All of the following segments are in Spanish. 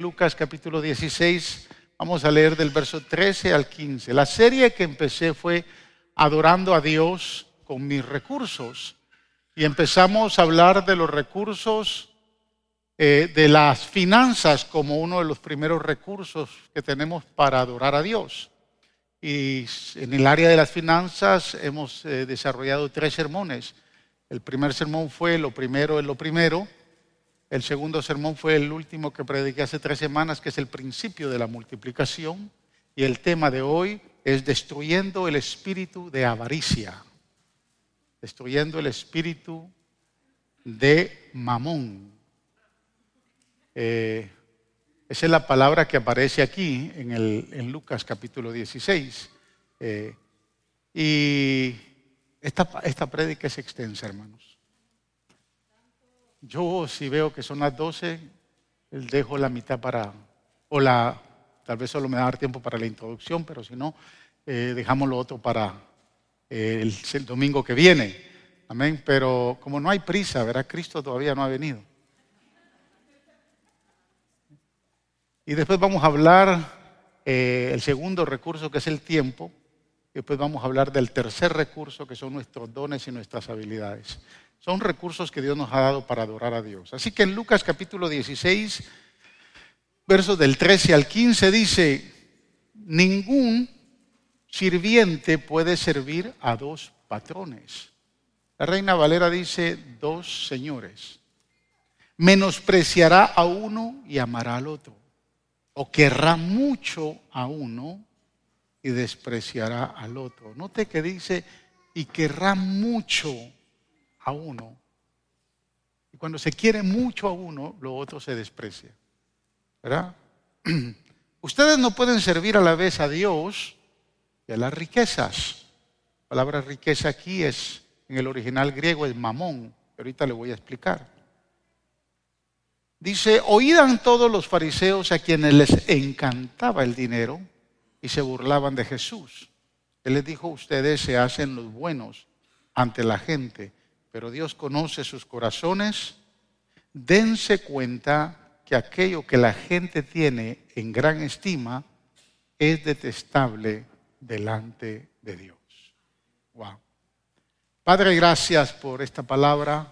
Lucas capítulo 16, vamos a leer del verso 13 al 15. La serie que empecé fue Adorando a Dios con mis recursos. Y empezamos a hablar de los recursos eh, de las finanzas como uno de los primeros recursos que tenemos para adorar a Dios. Y en el área de las finanzas hemos eh, desarrollado tres sermones. El primer sermón fue Lo primero es lo primero. El segundo sermón fue el último que prediqué hace tres semanas, que es el principio de la multiplicación. Y el tema de hoy es destruyendo el espíritu de avaricia. Destruyendo el espíritu de mamón. Eh, esa es la palabra que aparece aquí en, el, en Lucas capítulo 16. Eh, y esta, esta prédica es extensa, hermanos. Yo si veo que son las 12, dejo la mitad para, o la, tal vez solo me va dar tiempo para la introducción, pero si no, eh, dejamos lo otro para el, el domingo que viene. Amén. Pero como no hay prisa, ¿verdad? Cristo todavía no ha venido. Y después vamos a hablar eh, el segundo recurso que es el tiempo. Y después vamos a hablar del tercer recurso que son nuestros dones y nuestras habilidades. Son recursos que Dios nos ha dado para adorar a Dios. Así que en Lucas capítulo 16, versos del 13 al 15 dice, ningún sirviente puede servir a dos patrones. La reina Valera dice dos señores. Menospreciará a uno y amará al otro o querrá mucho a uno y despreciará al otro. Note que dice, y querrá mucho a uno. Y cuando se quiere mucho a uno, lo otro se desprecia. ¿Verdad? Ustedes no pueden servir a la vez a Dios y a las riquezas. La palabra riqueza aquí es, en el original griego, es mamón. Ahorita le voy a explicar. Dice, oían todos los fariseos a quienes les encantaba el dinero y se burlaban de Jesús. Él les dijo, ustedes se hacen los buenos ante la gente, pero Dios conoce sus corazones. Dense cuenta que aquello que la gente tiene en gran estima es detestable delante de Dios. Wow. Padre, gracias por esta palabra.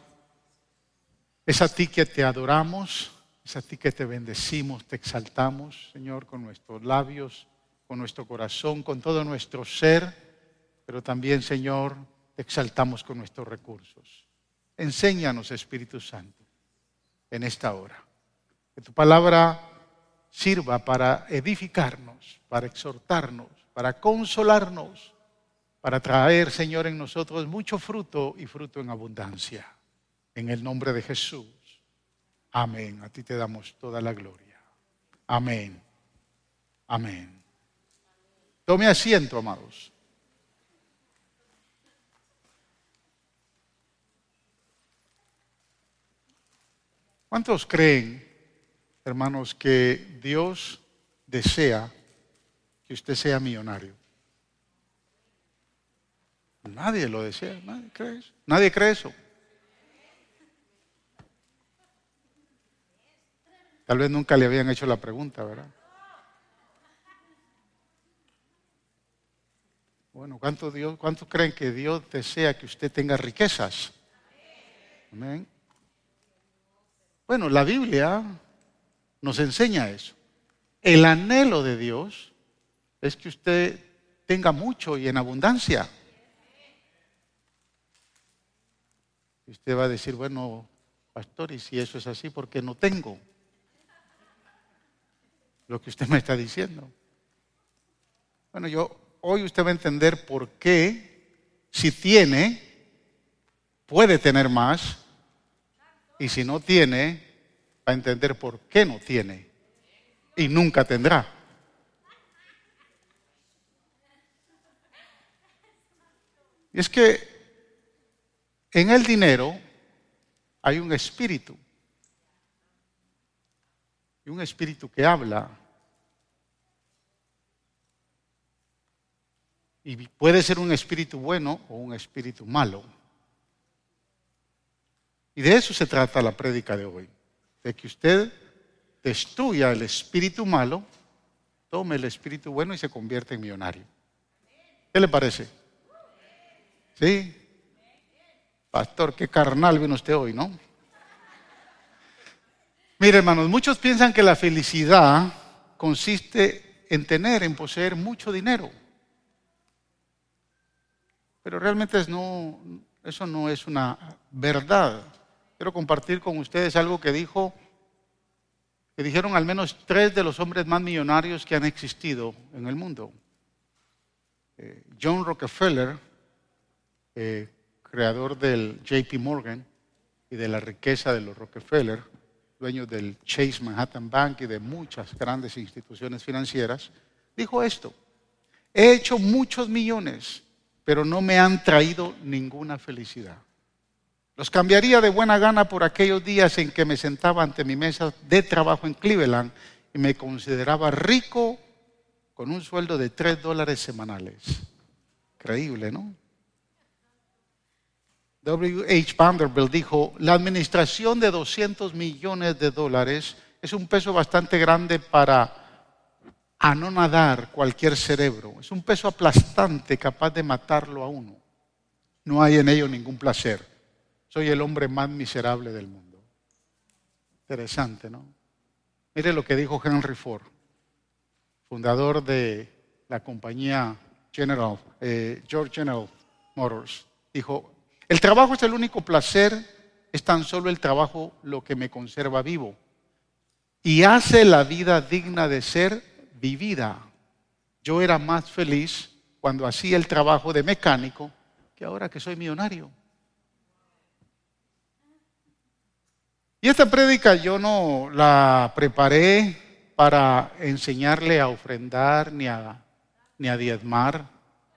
Es a ti que te adoramos, es a ti que te bendecimos, te exaltamos, Señor, con nuestros labios, con nuestro corazón, con todo nuestro ser, pero también, Señor, te exaltamos con nuestros recursos. Enséñanos, Espíritu Santo, en esta hora. Que tu palabra sirva para edificarnos, para exhortarnos, para consolarnos, para traer, Señor, en nosotros mucho fruto y fruto en abundancia. En el nombre de Jesús. Amén. A ti te damos toda la gloria. Amén. Amén. Tome asiento, amados. ¿Cuántos creen, hermanos, que Dios desea que usted sea millonario? Nadie lo desea, nadie cree eso. Nadie cree eso. Tal vez nunca le habían hecho la pregunta, ¿verdad? Bueno, ¿cuántos, ¿cuántos creen que Dios desea que usted tenga riquezas? Amén. Bueno, la Biblia nos enseña eso. El anhelo de Dios es que usted tenga mucho y en abundancia. Y usted va a decir, bueno, pastor, y si eso es así, ¿por qué no tengo? lo que usted me está diciendo. Bueno, yo hoy usted va a entender por qué si tiene puede tener más y si no tiene va a entender por qué no tiene y nunca tendrá. Y es que en el dinero hay un espíritu y un espíritu que habla. Y puede ser un espíritu bueno o un espíritu malo. Y de eso se trata la prédica de hoy. De que usted destruya el espíritu malo, tome el espíritu bueno y se convierte en millonario. ¿Qué le parece? ¿Sí? Pastor, qué carnal vino usted hoy, ¿no? Mire, hermanos, muchos piensan que la felicidad consiste en tener, en poseer mucho dinero. Pero realmente eso no es una verdad. Quiero compartir con ustedes algo que dijo, que dijeron al menos tres de los hombres más millonarios que han existido en el mundo. Eh, John Rockefeller, eh, creador del JP Morgan y de la riqueza de los Rockefeller, dueño del Chase Manhattan Bank y de muchas grandes instituciones financieras, dijo esto, he hecho muchos millones, pero no me han traído ninguna felicidad. Los cambiaría de buena gana por aquellos días en que me sentaba ante mi mesa de trabajo en Cleveland y me consideraba rico con un sueldo de tres dólares semanales. Increíble, ¿no? W. H. Vanderbilt dijo, la administración de 200 millones de dólares es un peso bastante grande para anonadar cualquier cerebro. Es un peso aplastante capaz de matarlo a uno. No hay en ello ningún placer. Soy el hombre más miserable del mundo. Interesante, ¿no? Mire lo que dijo Henry Ford, fundador de la compañía General, eh, George General Motors. Dijo, el trabajo es el único placer, es tan solo el trabajo lo que me conserva vivo y hace la vida digna de ser vivida. Yo era más feliz cuando hacía el trabajo de mecánico que ahora que soy millonario. Y esta prédica yo no la preparé para enseñarle a ofrendar ni a, ni a diezmar.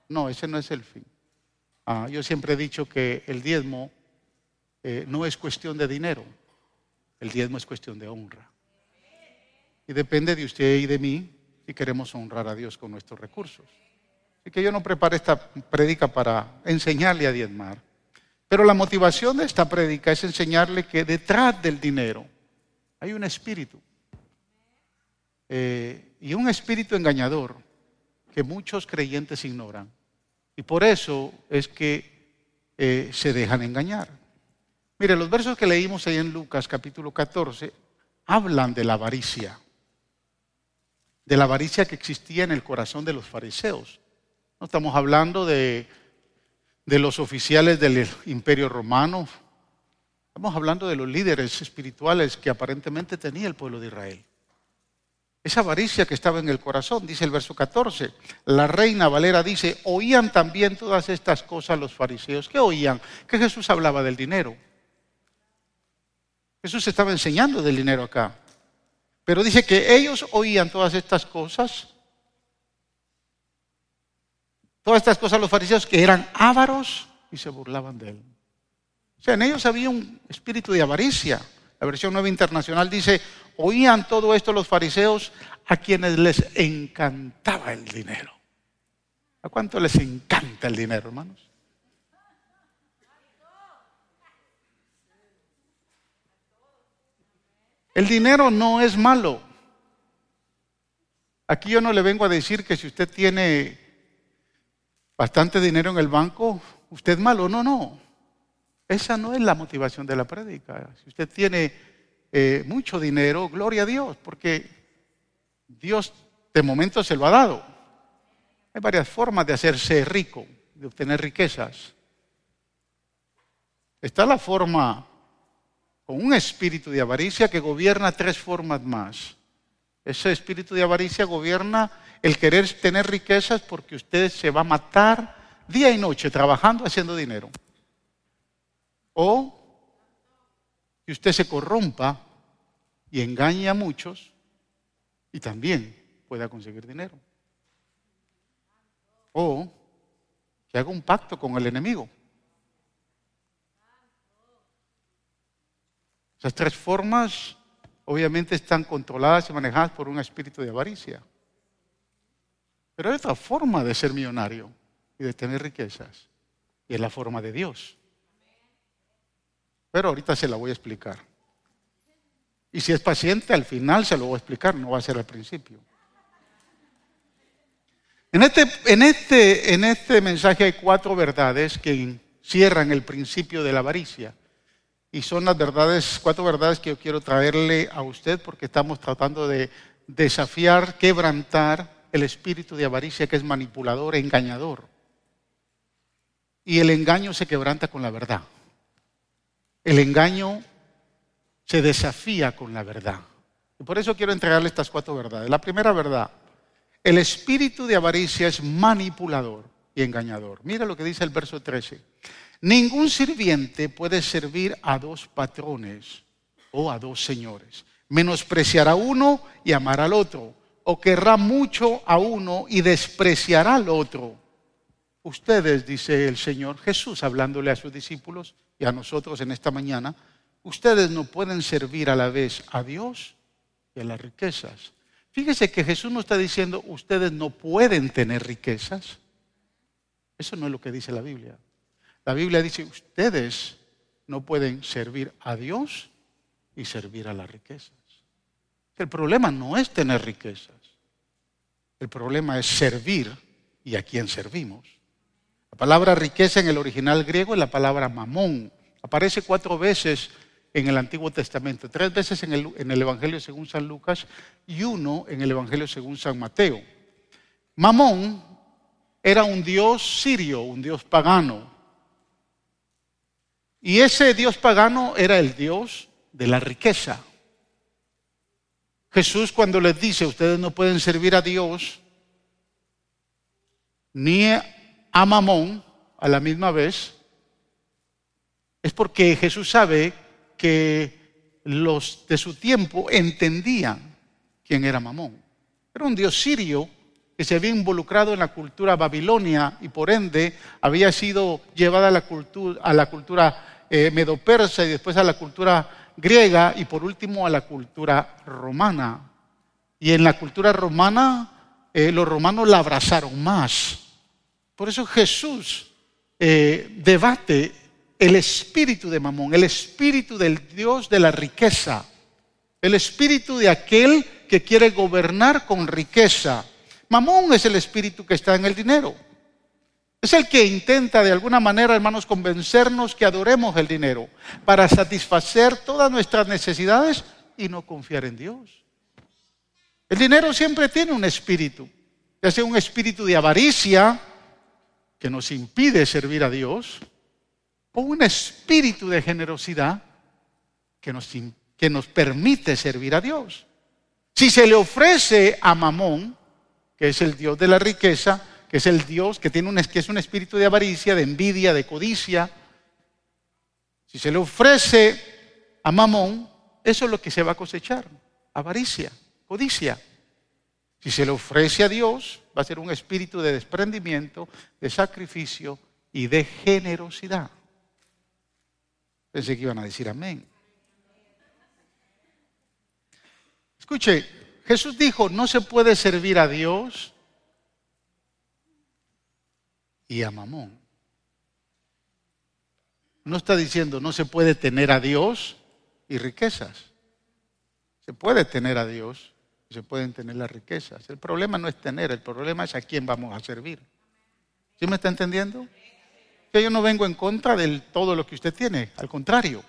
No, ese no es el fin. Ah, yo siempre he dicho que el diezmo eh, no es cuestión de dinero, el diezmo es cuestión de honra. Y depende de usted y de mí si queremos honrar a Dios con nuestros recursos. Así que yo no preparé esta prédica para enseñarle a diezmar. Pero la motivación de esta prédica es enseñarle que detrás del dinero hay un espíritu. Eh, y un espíritu engañador que muchos creyentes ignoran. Y por eso es que eh, se dejan engañar. Mire, los versos que leímos ahí en Lucas capítulo 14 hablan de la avaricia, de la avaricia que existía en el corazón de los fariseos. No estamos hablando de, de los oficiales del imperio romano, estamos hablando de los líderes espirituales que aparentemente tenía el pueblo de Israel. Esa avaricia que estaba en el corazón, dice el verso 14. La reina Valera dice, oían también todas estas cosas los fariseos. ¿Qué oían? Que Jesús hablaba del dinero. Jesús estaba enseñando del dinero acá. Pero dice que ellos oían todas estas cosas. Todas estas cosas los fariseos que eran ávaros y se burlaban de él. O sea, en ellos había un espíritu de avaricia. La versión nueva internacional dice, oían todo esto los fariseos a quienes les encantaba el dinero. ¿A cuánto les encanta el dinero, hermanos? El dinero no es malo. Aquí yo no le vengo a decir que si usted tiene bastante dinero en el banco, usted malo. No, no. Esa no es la motivación de la prédica. Si usted tiene eh, mucho dinero, gloria a Dios, porque Dios de momento se lo ha dado. Hay varias formas de hacerse rico, de obtener riquezas. Está la forma con un espíritu de avaricia que gobierna tres formas más. Ese espíritu de avaricia gobierna el querer tener riquezas porque usted se va a matar día y noche trabajando haciendo dinero. O que usted se corrompa y engañe a muchos y también pueda conseguir dinero. O que haga un pacto con el enemigo. Esas tres formas obviamente están controladas y manejadas por un espíritu de avaricia. Pero hay otra forma de ser millonario y de tener riquezas. Y es la forma de Dios. Pero ahorita se la voy a explicar. Y si es paciente, al final se lo voy a explicar, no va a ser al principio. En este, en este, en este mensaje hay cuatro verdades que cierran el principio de la avaricia. Y son las verdades, cuatro verdades que yo quiero traerle a usted porque estamos tratando de desafiar, quebrantar el espíritu de avaricia que es manipulador, engañador. Y el engaño se quebranta con la verdad. El engaño se desafía con la verdad. Y por eso quiero entregarle estas cuatro verdades. La primera verdad, el espíritu de avaricia es manipulador y engañador. Mira lo que dice el verso 13. Ningún sirviente puede servir a dos patrones o a dos señores. Menospreciará a uno y amará al otro. O querrá mucho a uno y despreciará al otro. Ustedes, dice el Señor Jesús, hablándole a sus discípulos y a nosotros en esta mañana, ustedes no pueden servir a la vez a Dios y a las riquezas. Fíjese que Jesús no está diciendo, ustedes no pueden tener riquezas. Eso no es lo que dice la Biblia. La Biblia dice, ustedes no pueden servir a Dios y servir a las riquezas. El problema no es tener riquezas. El problema es servir y a quién servimos. La palabra riqueza en el original griego es la palabra mamón. Aparece cuatro veces en el Antiguo Testamento, tres veces en el, en el, Evangelio según San Lucas y uno en el Evangelio según San Mateo. Mamón era un dios sirio, un dios pagano. Y ese dios pagano era el dios de la riqueza. Jesús cuando les dice, ustedes no pueden servir a Dios ni a Mamón a la misma vez, es porque Jesús sabe que los de su tiempo entendían quién era Mamón. Era un dios sirio que se había involucrado en la cultura babilonia y por ende había sido llevada a la cultura, a la cultura eh, medopersa y después a la cultura griega y por último a la cultura romana. Y en la cultura romana eh, los romanos la abrazaron más. Por eso Jesús eh, debate el espíritu de Mamón, el espíritu del Dios de la riqueza, el espíritu de aquel que quiere gobernar con riqueza. Mamón es el espíritu que está en el dinero. Es el que intenta de alguna manera, hermanos, convencernos que adoremos el dinero para satisfacer todas nuestras necesidades y no confiar en Dios. El dinero siempre tiene un espíritu, ya sea un espíritu de avaricia que nos impide servir a Dios, o un espíritu de generosidad que nos, que nos permite servir a Dios. Si se le ofrece a Mamón, que es el Dios de la riqueza, que es el Dios que, tiene un, que es un espíritu de avaricia, de envidia, de codicia, si se le ofrece a Mamón, eso es lo que se va a cosechar, avaricia, codicia. Si se le ofrece a Dios, va a ser un espíritu de desprendimiento, de sacrificio y de generosidad. Pensé que iban a decir amén. Escuche, Jesús dijo, no se puede servir a Dios y a Mamón. No está diciendo, no se puede tener a Dios y riquezas. Se puede tener a Dios y se pueden tener las riquezas. El problema no es tener, el problema es a quién vamos a servir. ¿Sí me está entendiendo? que yo no vengo en contra de todo lo que usted tiene, al contrario.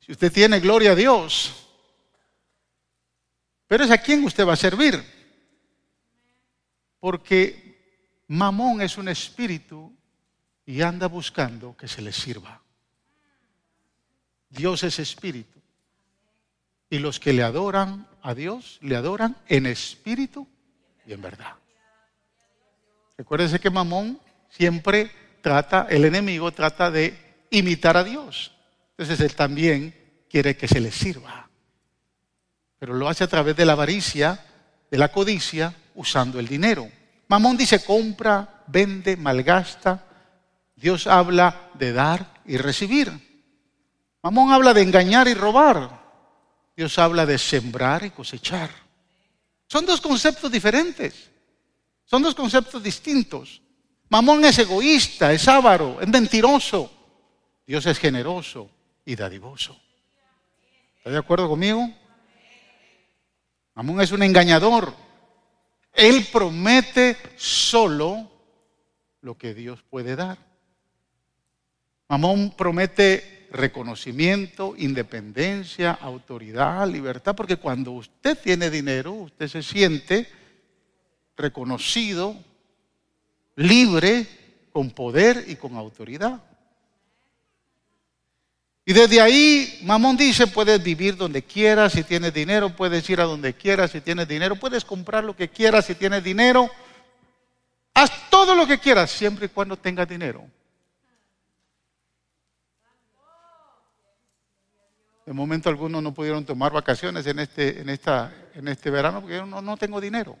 Si usted tiene gloria a Dios, pero es a quién usted va a servir. Porque Mamón es un espíritu y anda buscando que se le sirva. Dios es espíritu. Y los que le adoran a Dios, le adoran en espíritu y en verdad. Recuérdese que Mamón siempre trata, el enemigo trata de imitar a Dios. Entonces él también quiere que se le sirva. Pero lo hace a través de la avaricia, de la codicia, usando el dinero. Mamón dice compra, vende, malgasta. Dios habla de dar y recibir. Mamón habla de engañar y robar. Dios habla de sembrar y cosechar. Son dos conceptos diferentes. Son dos conceptos distintos. Mamón es egoísta, es avaro, es mentiroso. Dios es generoso y dadivoso. ¿Está de acuerdo conmigo? Mamón es un engañador. Él promete solo lo que Dios puede dar. Mamón promete reconocimiento, independencia, autoridad, libertad, porque cuando usted tiene dinero, usted se siente reconocido, libre, con poder y con autoridad. Y desde ahí, Mamón dice, puedes vivir donde quieras, si tienes dinero, puedes ir a donde quieras, si tienes dinero, puedes comprar lo que quieras, si tienes dinero, haz todo lo que quieras, siempre y cuando tengas dinero. De momento algunos no pudieron tomar vacaciones en este, en esta, en este verano porque yo no, no tengo dinero.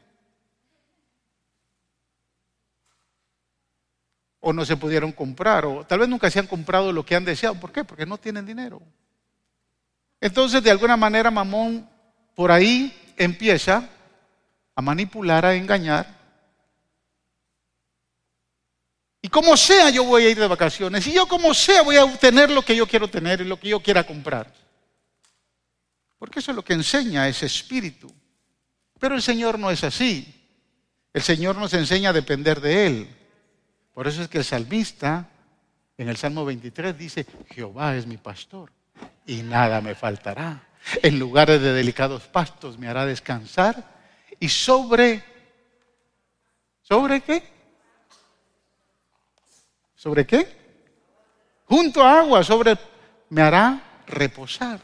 O no se pudieron comprar, o tal vez nunca se han comprado lo que han deseado. ¿Por qué? Porque no tienen dinero. Entonces, de alguna manera, Mamón por ahí empieza a manipular, a engañar. Y como sea, yo voy a ir de vacaciones. Y yo como sea, voy a obtener lo que yo quiero tener y lo que yo quiera comprar. Porque eso es lo que enseña ese espíritu. Pero el Señor no es así. El Señor nos enseña a depender de Él. Por eso es que el salmista en el Salmo 23 dice, Jehová es mi pastor y nada me faltará. En lugares de delicados pastos me hará descansar y sobre, ¿sobre qué? ¿Sobre qué? Junto a agua, sobre, me hará reposar.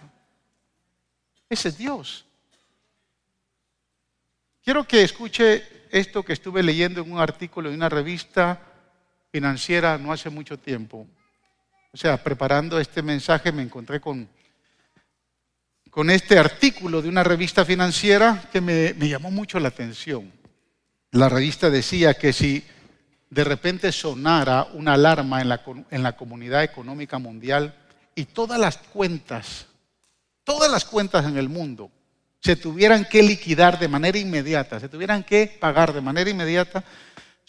Ese es Dios. Quiero que escuche esto que estuve leyendo en un artículo de una revista financiera no hace mucho tiempo. O sea, preparando este mensaje me encontré con, con este artículo de una revista financiera que me, llamó mucho la atención. La revista decía que si de repente sonara una alarma en la, en la comunidad económica mundial y todas las cuentas todas las cuentas en el mundo se tuvieran que liquidar de manera inmediata, se tuvieran que pagar de manera inmediata,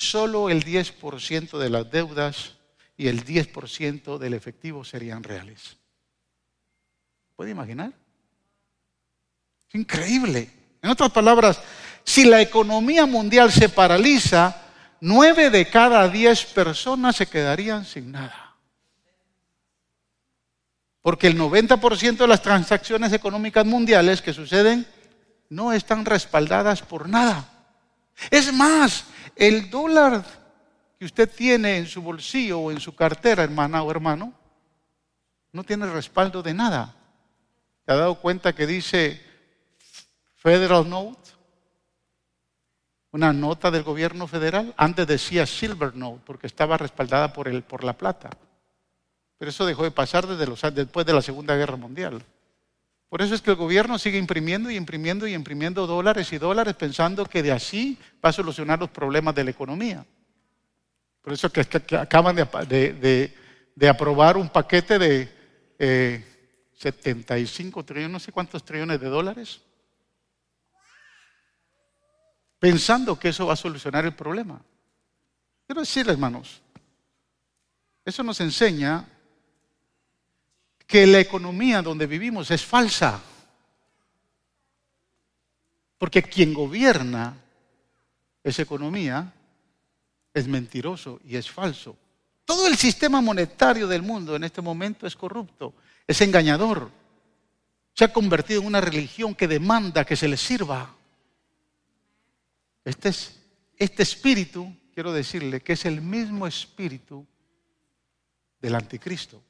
solo el 10% de las deudas y el 10% del efectivo serían reales. ¿Puede imaginar? increíble. En otras palabras, si la economía mundial se paraliza, nueve de cada diez personas se quedarían sin nada. Porque el 90% de las transacciones económicas mundiales que suceden no están respaldadas por nada. Es más, el dólar que usted tiene en su bolsillo o en su cartera, hermana o hermano, no tiene respaldo de nada. ¿Se ha dado cuenta que dice Federal Note? Una nota del gobierno federal. Antes decía Silver Note porque estaba respaldada por, el, por la plata. Pero eso dejó de pasar desde los, después de la Segunda Guerra Mundial. Por eso es que el gobierno sigue imprimiendo y imprimiendo y imprimiendo dólares y dólares pensando que de así va a solucionar los problemas de la economía. Por eso que, acaban de, aprobar un paquete de 75 eh, trillones, no sé cuántos trillones de dólares, pensando que eso va a solucionar el problema. Quiero decirles, hermanos, eso nos enseña que la economía donde vivimos es falsa. Porque quien gobierna esa economía es mentiroso y es falso. Todo el sistema monetario del mundo en este momento es corrupto, es engañador. Se ha convertido en una religión que demanda que se le sirva. Este, es, este espíritu, quiero decirle, que es el mismo espíritu del anticristo.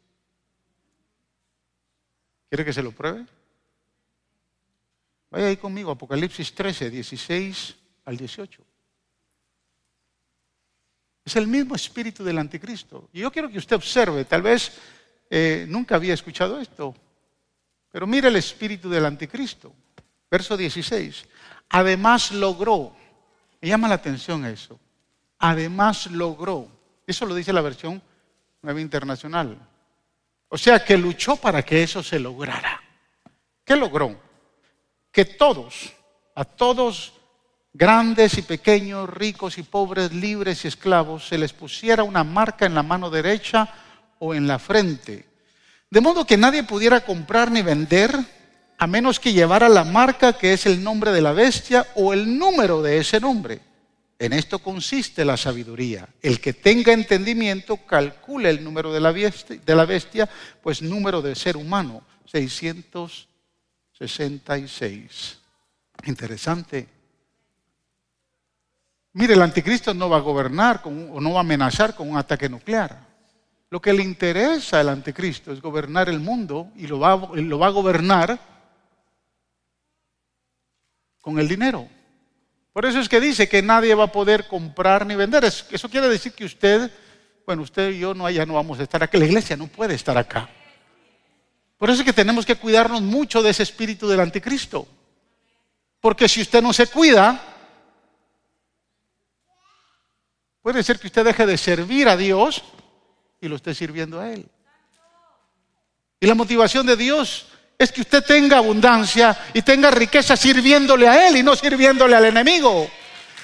¿Quiere que se lo pruebe? Vaya ahí conmigo, Apocalipsis 13, 16 al 18. Es el mismo espíritu del anticristo. Y yo quiero que usted observe, tal vez eh, nunca había escuchado esto, pero mire el espíritu del anticristo. Verso 16. Además logró, me llama la atención eso, además logró, eso lo dice la versión nueva internacional, o sea, que luchó para que eso se lograra. ¿Qué logró? Que todos, a todos, grandes y pequeños, ricos y pobres, libres y esclavos, se les pusiera una marca en la mano derecha o en la frente. De modo que nadie pudiera comprar ni vender a menos que llevara la marca que es el nombre de la bestia o el número de ese nombre. En esto consiste la sabiduría. El que tenga entendimiento calcule el número de la bestia, de la bestia pues número de ser humano, 666. Interesante. Mire, el anticristo no va a gobernar o no va a amenazar con un ataque nuclear. Lo que le interesa al anticristo es gobernar el mundo y lo va a gobernar con el dinero. Por eso es que dice que nadie va a poder comprar ni vender. Eso quiere decir que usted, bueno, usted y yo no, ya no vamos a estar aquí. La iglesia no puede estar acá. Por eso es que tenemos que cuidarnos mucho de ese espíritu del anticristo. Porque si usted no se cuida, Puede ser que usted deje de servir a Dios y lo esté sirviendo a Él. Y la motivación de Dios es que usted tenga abundancia y tenga riqueza sirviéndole a Él y no sirviéndole al enemigo.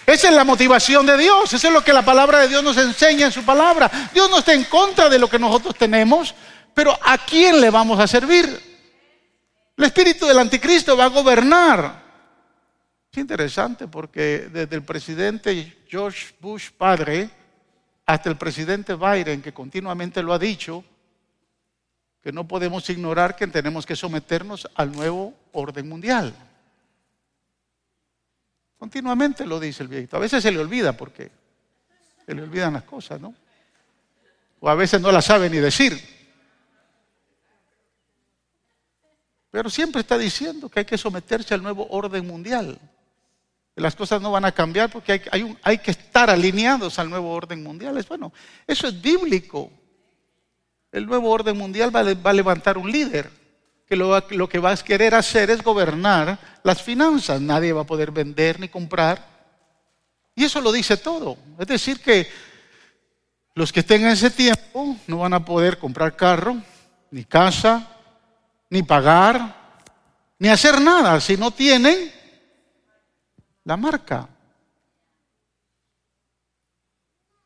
Esa es la motivación de Dios, eso es lo que la palabra de Dios nos enseña en su palabra. Dios no está en contra de lo que nosotros tenemos, pero ¿a quién le vamos a servir? El espíritu del anticristo va a gobernar interesante porque desde el presidente George Bush padre hasta el presidente Biden, que continuamente lo ha dicho, que no podemos ignorar que tenemos que someternos al nuevo orden mundial. Continuamente lo dice el viejito. A veces se le olvida porque se le olvidan las cosas, ¿no? O a veces no las sabe ni decir. Pero siempre está diciendo que hay que someterse al nuevo orden mundial las cosas no van a cambiar porque hay, que estar alineados al nuevo orden mundial. Es bueno, eso es bíblico. El nuevo orden mundial va, a levantar un líder que lo, que va a querer hacer es gobernar las finanzas. Nadie va a poder vender ni comprar. Y eso lo dice todo. Es decir, que los que estén en ese tiempo no van a poder comprar carro, ni casa, ni pagar, ni hacer nada si no tienen la marca.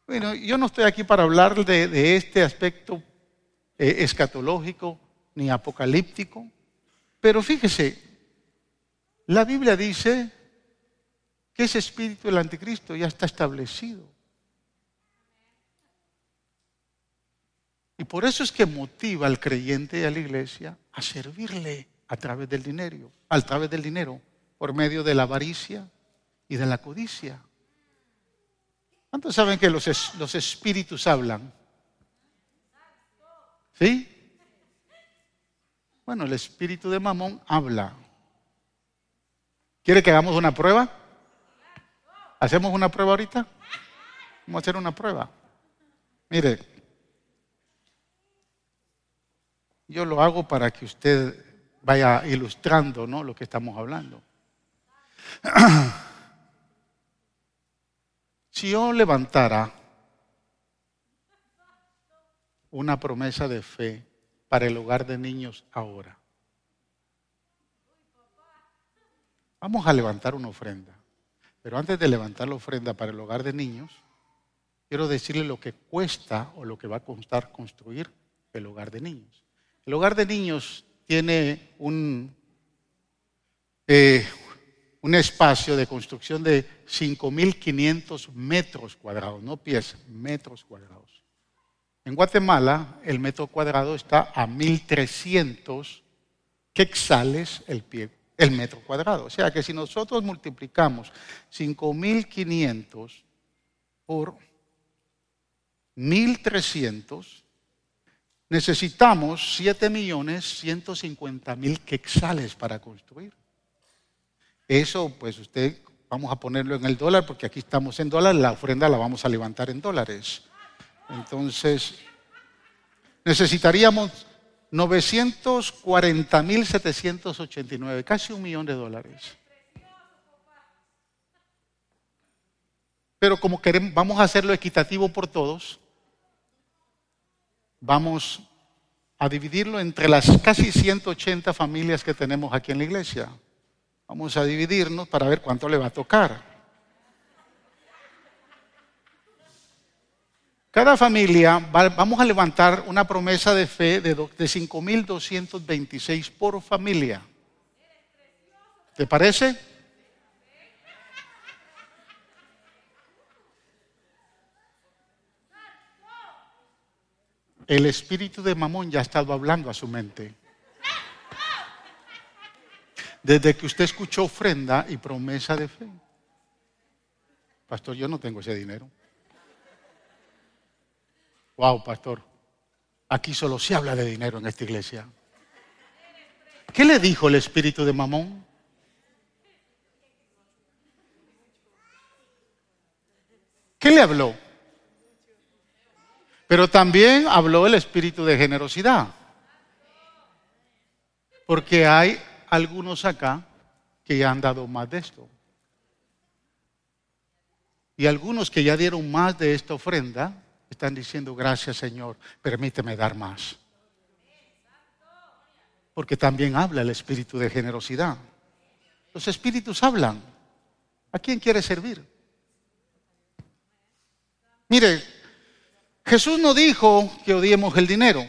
Bueno, yo no estoy aquí para hablar de, este aspecto eh, escatológico ni apocalíptico, pero fíjese, la Biblia dice que ese espíritu del anticristo ya está establecido. Y por eso es que motiva al creyente y a la iglesia a servirle a través del dinero, a través del dinero, por medio de la avaricia, y de la codicia. ¿Cuántos saben que los, los espíritus hablan? ¿Sí? Bueno, el espíritu de Mamón habla. ¿Quiere que hagamos una prueba? ¿Hacemos una prueba ahorita? Vamos a hacer una prueba. Mire, yo lo hago para que usted vaya ilustrando ¿no? lo que estamos hablando. Si yo levantara una promesa de fe para el hogar de niños ahora, vamos a levantar una ofrenda. Pero antes de levantar la ofrenda para el hogar de niños, quiero decirle lo que cuesta o lo que va a costar construir el hogar de niños. El hogar de niños tiene un, eh, un espacio de construcción de 5.500 metros cuadrados, no pies, metros cuadrados. En Guatemala el metro cuadrado está a 1.300 quexales el, pie, el metro cuadrado. O sea que si nosotros multiplicamos 5.500 por 1.300, necesitamos 7.150.000 quexales para construir. Eso, pues usted, vamos a ponerlo en el dólar, porque aquí estamos en dólares, la ofrenda la vamos a levantar en dólares. Entonces, necesitaríamos 940.789, casi un millón de dólares. Pero como queremos, vamos a hacerlo equitativo por todos, vamos a dividirlo entre las casi 180 familias que tenemos aquí en la iglesia. Vamos a dividirnos para ver cuánto le va a tocar. Cada familia, vamos a levantar una promesa de fe de, 5.226 por familia. ¿Te parece? El espíritu de Mamón ya ha estado hablando a su mente. Desde que usted escuchó ofrenda y promesa de fe. Pastor, yo no tengo ese dinero. Wow, pastor. Aquí solo se habla de dinero en esta iglesia. ¿Qué le dijo el espíritu de Mamón? ¿Qué le habló? Pero también habló el espíritu de generosidad. Porque hay algunos acá que ya han dado más de esto. Y algunos que ya dieron más de esta ofrenda están diciendo, gracias Señor, permíteme dar más. Porque también habla el espíritu de generosidad. Los espíritus hablan. ¿A quién quiere servir? Mire, Jesús no dijo que odiemos el dinero.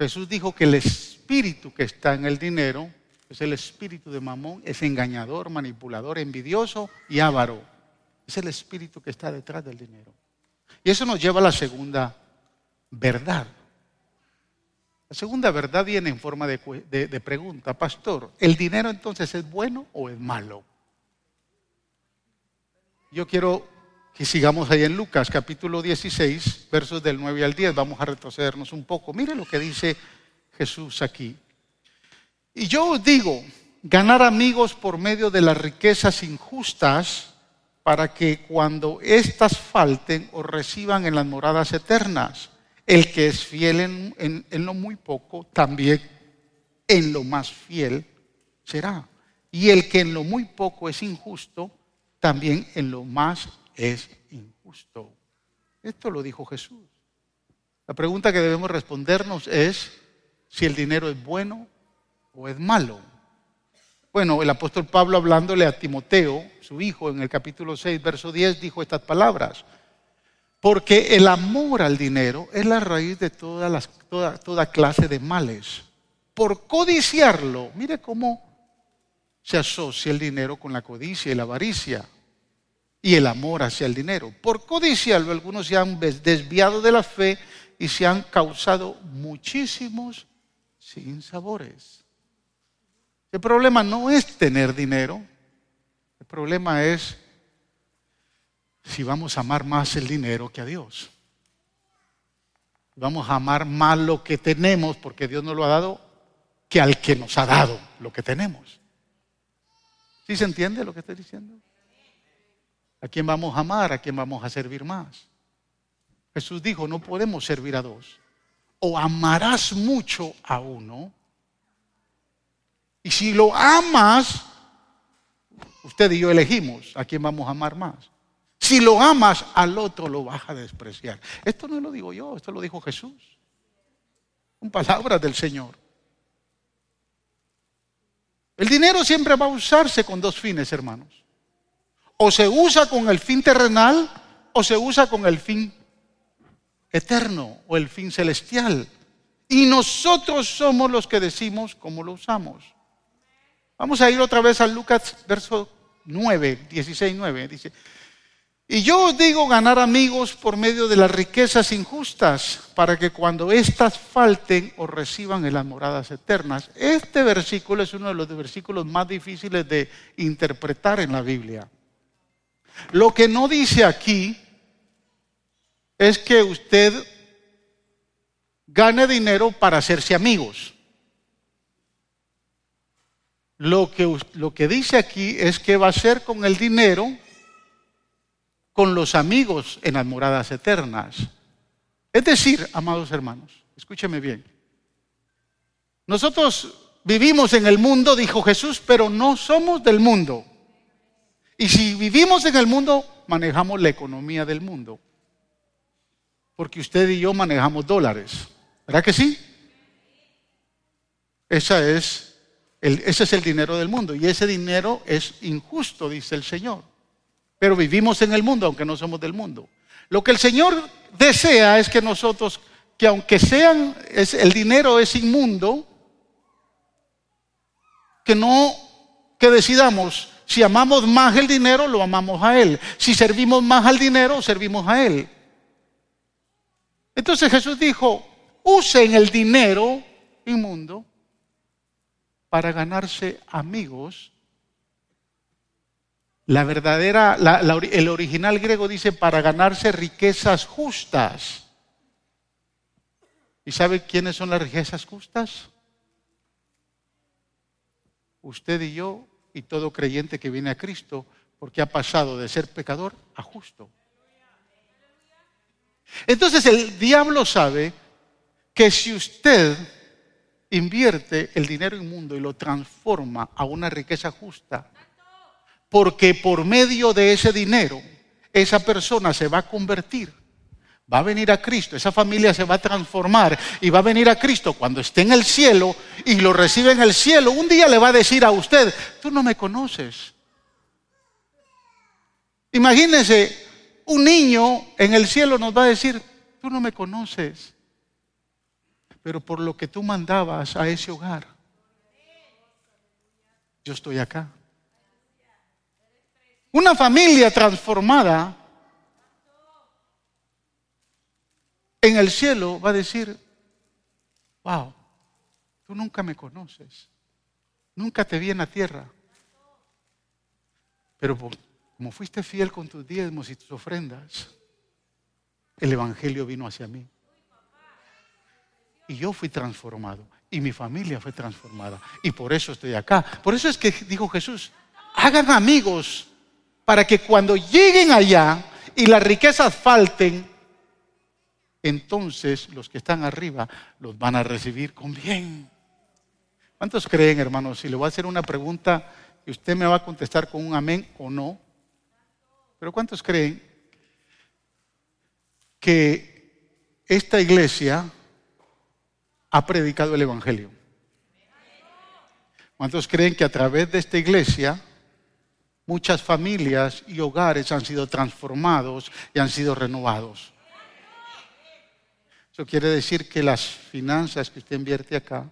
Jesús dijo que el espíritu que está en el dinero es el espíritu de Mamón, es engañador, manipulador, envidioso y avaro. Es el espíritu que está detrás del dinero. Y eso nos lleva a la segunda verdad. La segunda verdad viene en forma de, pregunta, pastor, ¿el dinero entonces es bueno o es malo? Yo quiero y sigamos ahí en Lucas capítulo 16, versos del 9 al 10. Vamos a retrocedernos un poco. Mire lo que dice Jesús aquí. Y yo os digo, ganar amigos por medio de las riquezas injustas para que cuando éstas falten os reciban en las moradas eternas. El que es fiel en lo muy poco, también en lo más fiel será. Y el que en lo muy poco es injusto, también en lo más es injusto. Esto lo dijo Jesús. La pregunta que debemos respondernos es si el dinero es bueno o es malo. Bueno, el apóstol Pablo hablándole a Timoteo, su hijo, en el capítulo 6, verso 10, dijo estas palabras. Porque el amor al dinero es la raíz de todas las, toda, toda clase de males. Por codiciarlo, mire cómo se asocia el dinero con la codicia y la avaricia y el amor hacia el dinero. Por codiciarlo, algunos se han desviado de la fe y se han causado muchísimos sinsabores. El problema no es tener dinero, el problema es si vamos a amar más el dinero que a Dios. Vamos a amar más lo que tenemos porque Dios nos lo ha dado que al que nos ha dado lo que tenemos. ¿Sí se entiende lo que estoy diciendo? ¿A quién vamos a amar? ¿A quién vamos a servir más? Jesús dijo, no podemos servir a dos. O amarás mucho a uno. Y si lo amas, usted y yo elegimos a quién vamos a amar más. Si lo amas, al otro lo vas a despreciar. Esto no lo digo yo, esto lo dijo Jesús. Son palabras del Señor. El dinero siempre va a usarse con dos fines, hermanos. O se usa con el fin terrenal o se usa con el fin eterno o el fin celestial. Y nosotros somos los que decimos cómo lo usamos. Vamos a ir otra vez a Lucas verso 9, 16, 9. Dice, y yo os digo ganar amigos por medio de las riquezas injustas, para que cuando éstas falten os reciban en las moradas eternas. Este versículo es uno de los versículos más difíciles de interpretar en la Biblia. Lo que no dice aquí es que usted gane dinero para hacerse amigos. Lo que, lo que dice aquí es que va a hacer con el dinero con los amigos en las moradas eternas. Es decir, amados hermanos, escúcheme bien. Nosotros vivimos en el mundo, dijo Jesús, pero no somos del mundo. Y si vivimos en el mundo, manejamos la economía del mundo. Porque usted y yo manejamos dólares. ¿Verdad que sí? Esa es ese es el dinero del mundo. Y ese dinero es injusto, dice el Señor. Pero vivimos en el mundo, aunque no somos del mundo. Lo que el Señor desea es que nosotros, que aunque sean, el dinero es inmundo, que no, que decidamos si amamos más el dinero, lo amamos a Él. Si servimos más al dinero, servimos a Él. Entonces Jesús dijo, usen el dinero inmundo para ganarse amigos. La verdadera, el original griego dice para ganarse riquezas justas. ¿Y sabe quiénes son las riquezas justas? Usted y yo y todo creyente que viene a Cristo porque ha pasado de ser pecador a justo. Entonces el diablo sabe que si usted invierte el dinero inmundo y lo transforma a una riqueza justa, porque por medio de ese dinero esa persona se va a convertir va a venir a Cristo, esa familia se va a transformar y va a venir a Cristo cuando esté en el cielo y lo recibe en el cielo. Un día le va a decir a usted, tú no me conoces. Imagínese, un niño en el cielo nos va a decir, tú no me conoces, pero por lo que tú mandabas a ese hogar, yo estoy acá. Una familia transformada en el cielo va a decir, wow, tú nunca me conoces, nunca te vi en la tierra, pero como fuiste fiel con tus diezmos y tus ofrendas, el Evangelio vino hacia mí. Y yo fui transformado. Y mi familia fue transformada. Y por eso estoy acá. Por eso es que dijo Jesús, hagan amigos para que cuando lleguen allá y las riquezas falten, entonces los que están arriba los van a recibir con bien. ¿Cuántos creen, hermanos? Si le voy a hacer una pregunta y usted me va a contestar con un amén o no. Pero ¿cuántos creen que esta iglesia ha predicado el Evangelio? ¿Cuántos creen que a través de esta iglesia muchas familias y hogares han sido transformados y han sido renovados? Eso quiere decir que las finanzas que usted invierte acá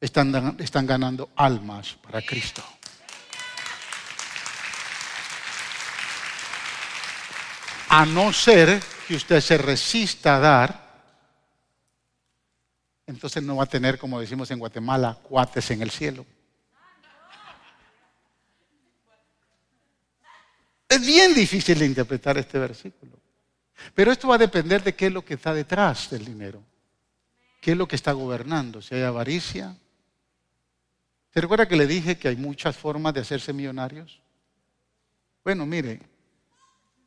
están, están ganando almas para Cristo. A no ser que usted se resista a dar, entonces no va a tener, como decimos en Guatemala, cuates en el cielo. Es bien difícil de interpretar este versículo. Pero esto va a depender de qué es lo que está detrás del dinero. ¿Qué es lo que está gobernando? Si hay avaricia. ¿Se recuerda que le dije que hay muchas formas de hacerse millonarios? Bueno, mire,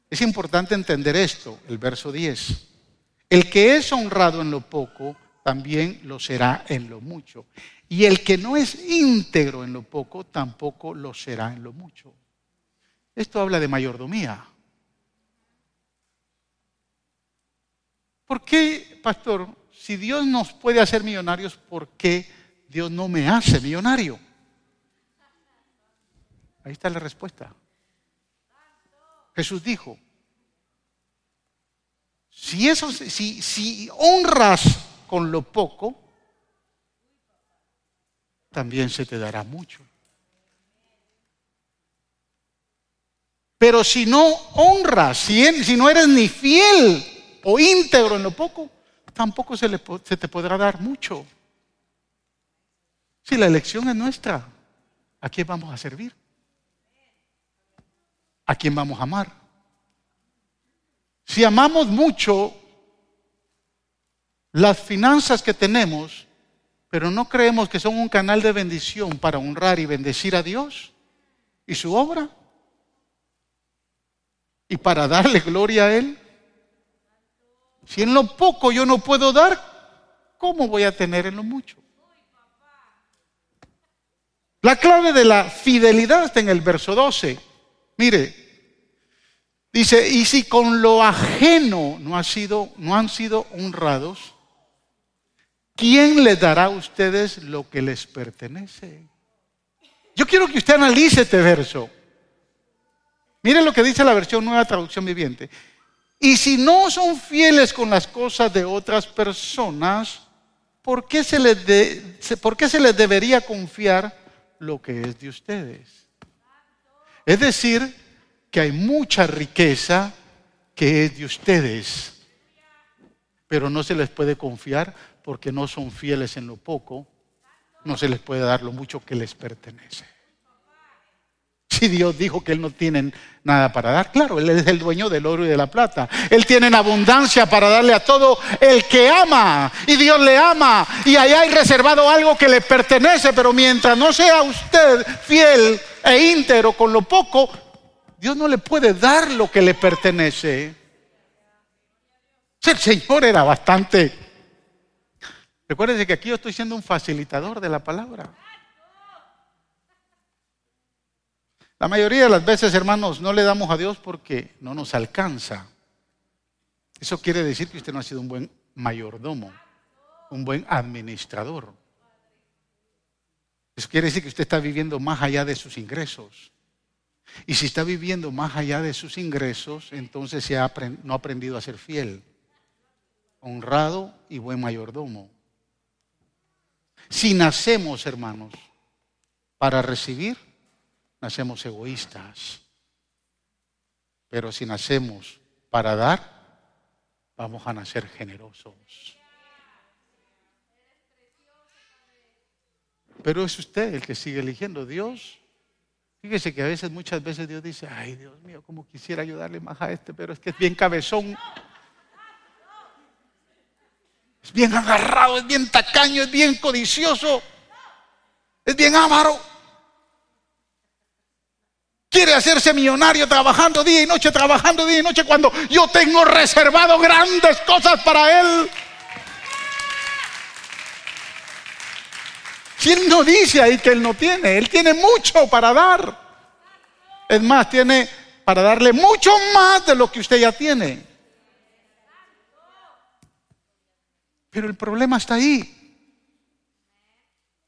es importante entender esto, el verso 10. El que es honrado en lo poco, también lo será en lo mucho. Y el que no es íntegro en lo poco, tampoco lo será en lo mucho. Esto habla de mayordomía. ¿Por qué, pastor, si Dios nos puede hacer millonarios, por qué Dios no me hace millonario? Ahí está la respuesta. Jesús dijo, si, eso, si, si honras con lo poco, también se te dará mucho. Pero si no honras, si, no eres ni fiel o íntegro en lo poco, tampoco se, se te podrá dar mucho. Si la elección es nuestra, ¿a quién vamos a servir? ¿A quién vamos a amar? Si amamos mucho las finanzas que tenemos, pero no creemos que son un canal de bendición para honrar y bendecir a Dios y su obra, y para darle gloria a Él, si en lo poco yo no puedo dar, ¿cómo voy a tener en lo mucho? La clave de la fidelidad está en el verso 12. Mire, dice, y si con lo ajeno no, ha sido, no han sido honrados, ¿quién les dará a ustedes lo que les pertenece? Yo quiero que usted analice este verso. Mire lo que dice la versión nueva traducción viviente. Y si no son fieles con las cosas de otras personas, ¿por qué se les, ¿por qué se les debería confiar lo que es de ustedes? Es decir, que hay mucha riqueza que es de ustedes, pero no se les puede confiar porque no son fieles en lo poco, no se les puede dar lo mucho que les pertenece. Si Dios dijo que Él no tiene nada para dar, claro, Él es el dueño del oro y de la plata. Él tiene en abundancia para darle a todo el que ama. Y Dios le ama. Y allá hay reservado algo que le pertenece. Pero mientras no sea usted fiel e íntero con lo poco, Dios no le puede dar lo que le pertenece. El Señor era bastante... Recuérdense que aquí yo estoy siendo un facilitador de la palabra. La mayoría de las veces, hermanos, no le damos a Dios porque no nos alcanza. Eso quiere decir que usted no ha sido un buen mayordomo, un buen administrador. Eso quiere decir que usted está viviendo más allá de sus ingresos. Y si está viviendo más allá de sus ingresos, entonces se ha, no ha aprendido a ser fiel, honrado y buen mayordomo. Si nacemos, hermanos, para recibir, nacemos egoístas. Pero si nacemos para dar, vamos a nacer generosos. Pero es usted el que sigue eligiendo. Dios, fíjese que a veces, muchas veces Dios dice, ay Dios mío, como quisiera ayudarle más a este, pero es que es bien cabezón. Es bien agarrado, es bien tacaño, es bien codicioso, es bien avaro. Quiere hacerse millonario trabajando día y noche, trabajando día y noche cuando yo tengo reservado grandes cosas para él. Si no dice ahí que él no tiene, él tiene mucho para dar. Es más, tiene para darle mucho más de lo que usted ya tiene. Pero el problema está ahí.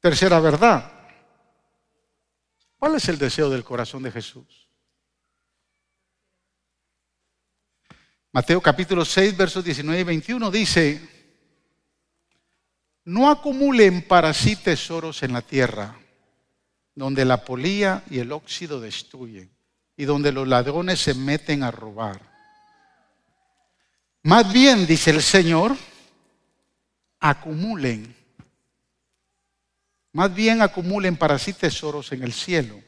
Tercera verdad. ¿Cuál es el deseo del corazón de Jesús? Mateo capítulo 6, versos 19 y 21 dice, no acumulen para sí tesoros en la tierra, donde la polía y el óxido destruyen, y donde los ladrones se meten a robar. Más bien, dice el Señor, acumulen más bien acumulen para sí tesoros en el cielo,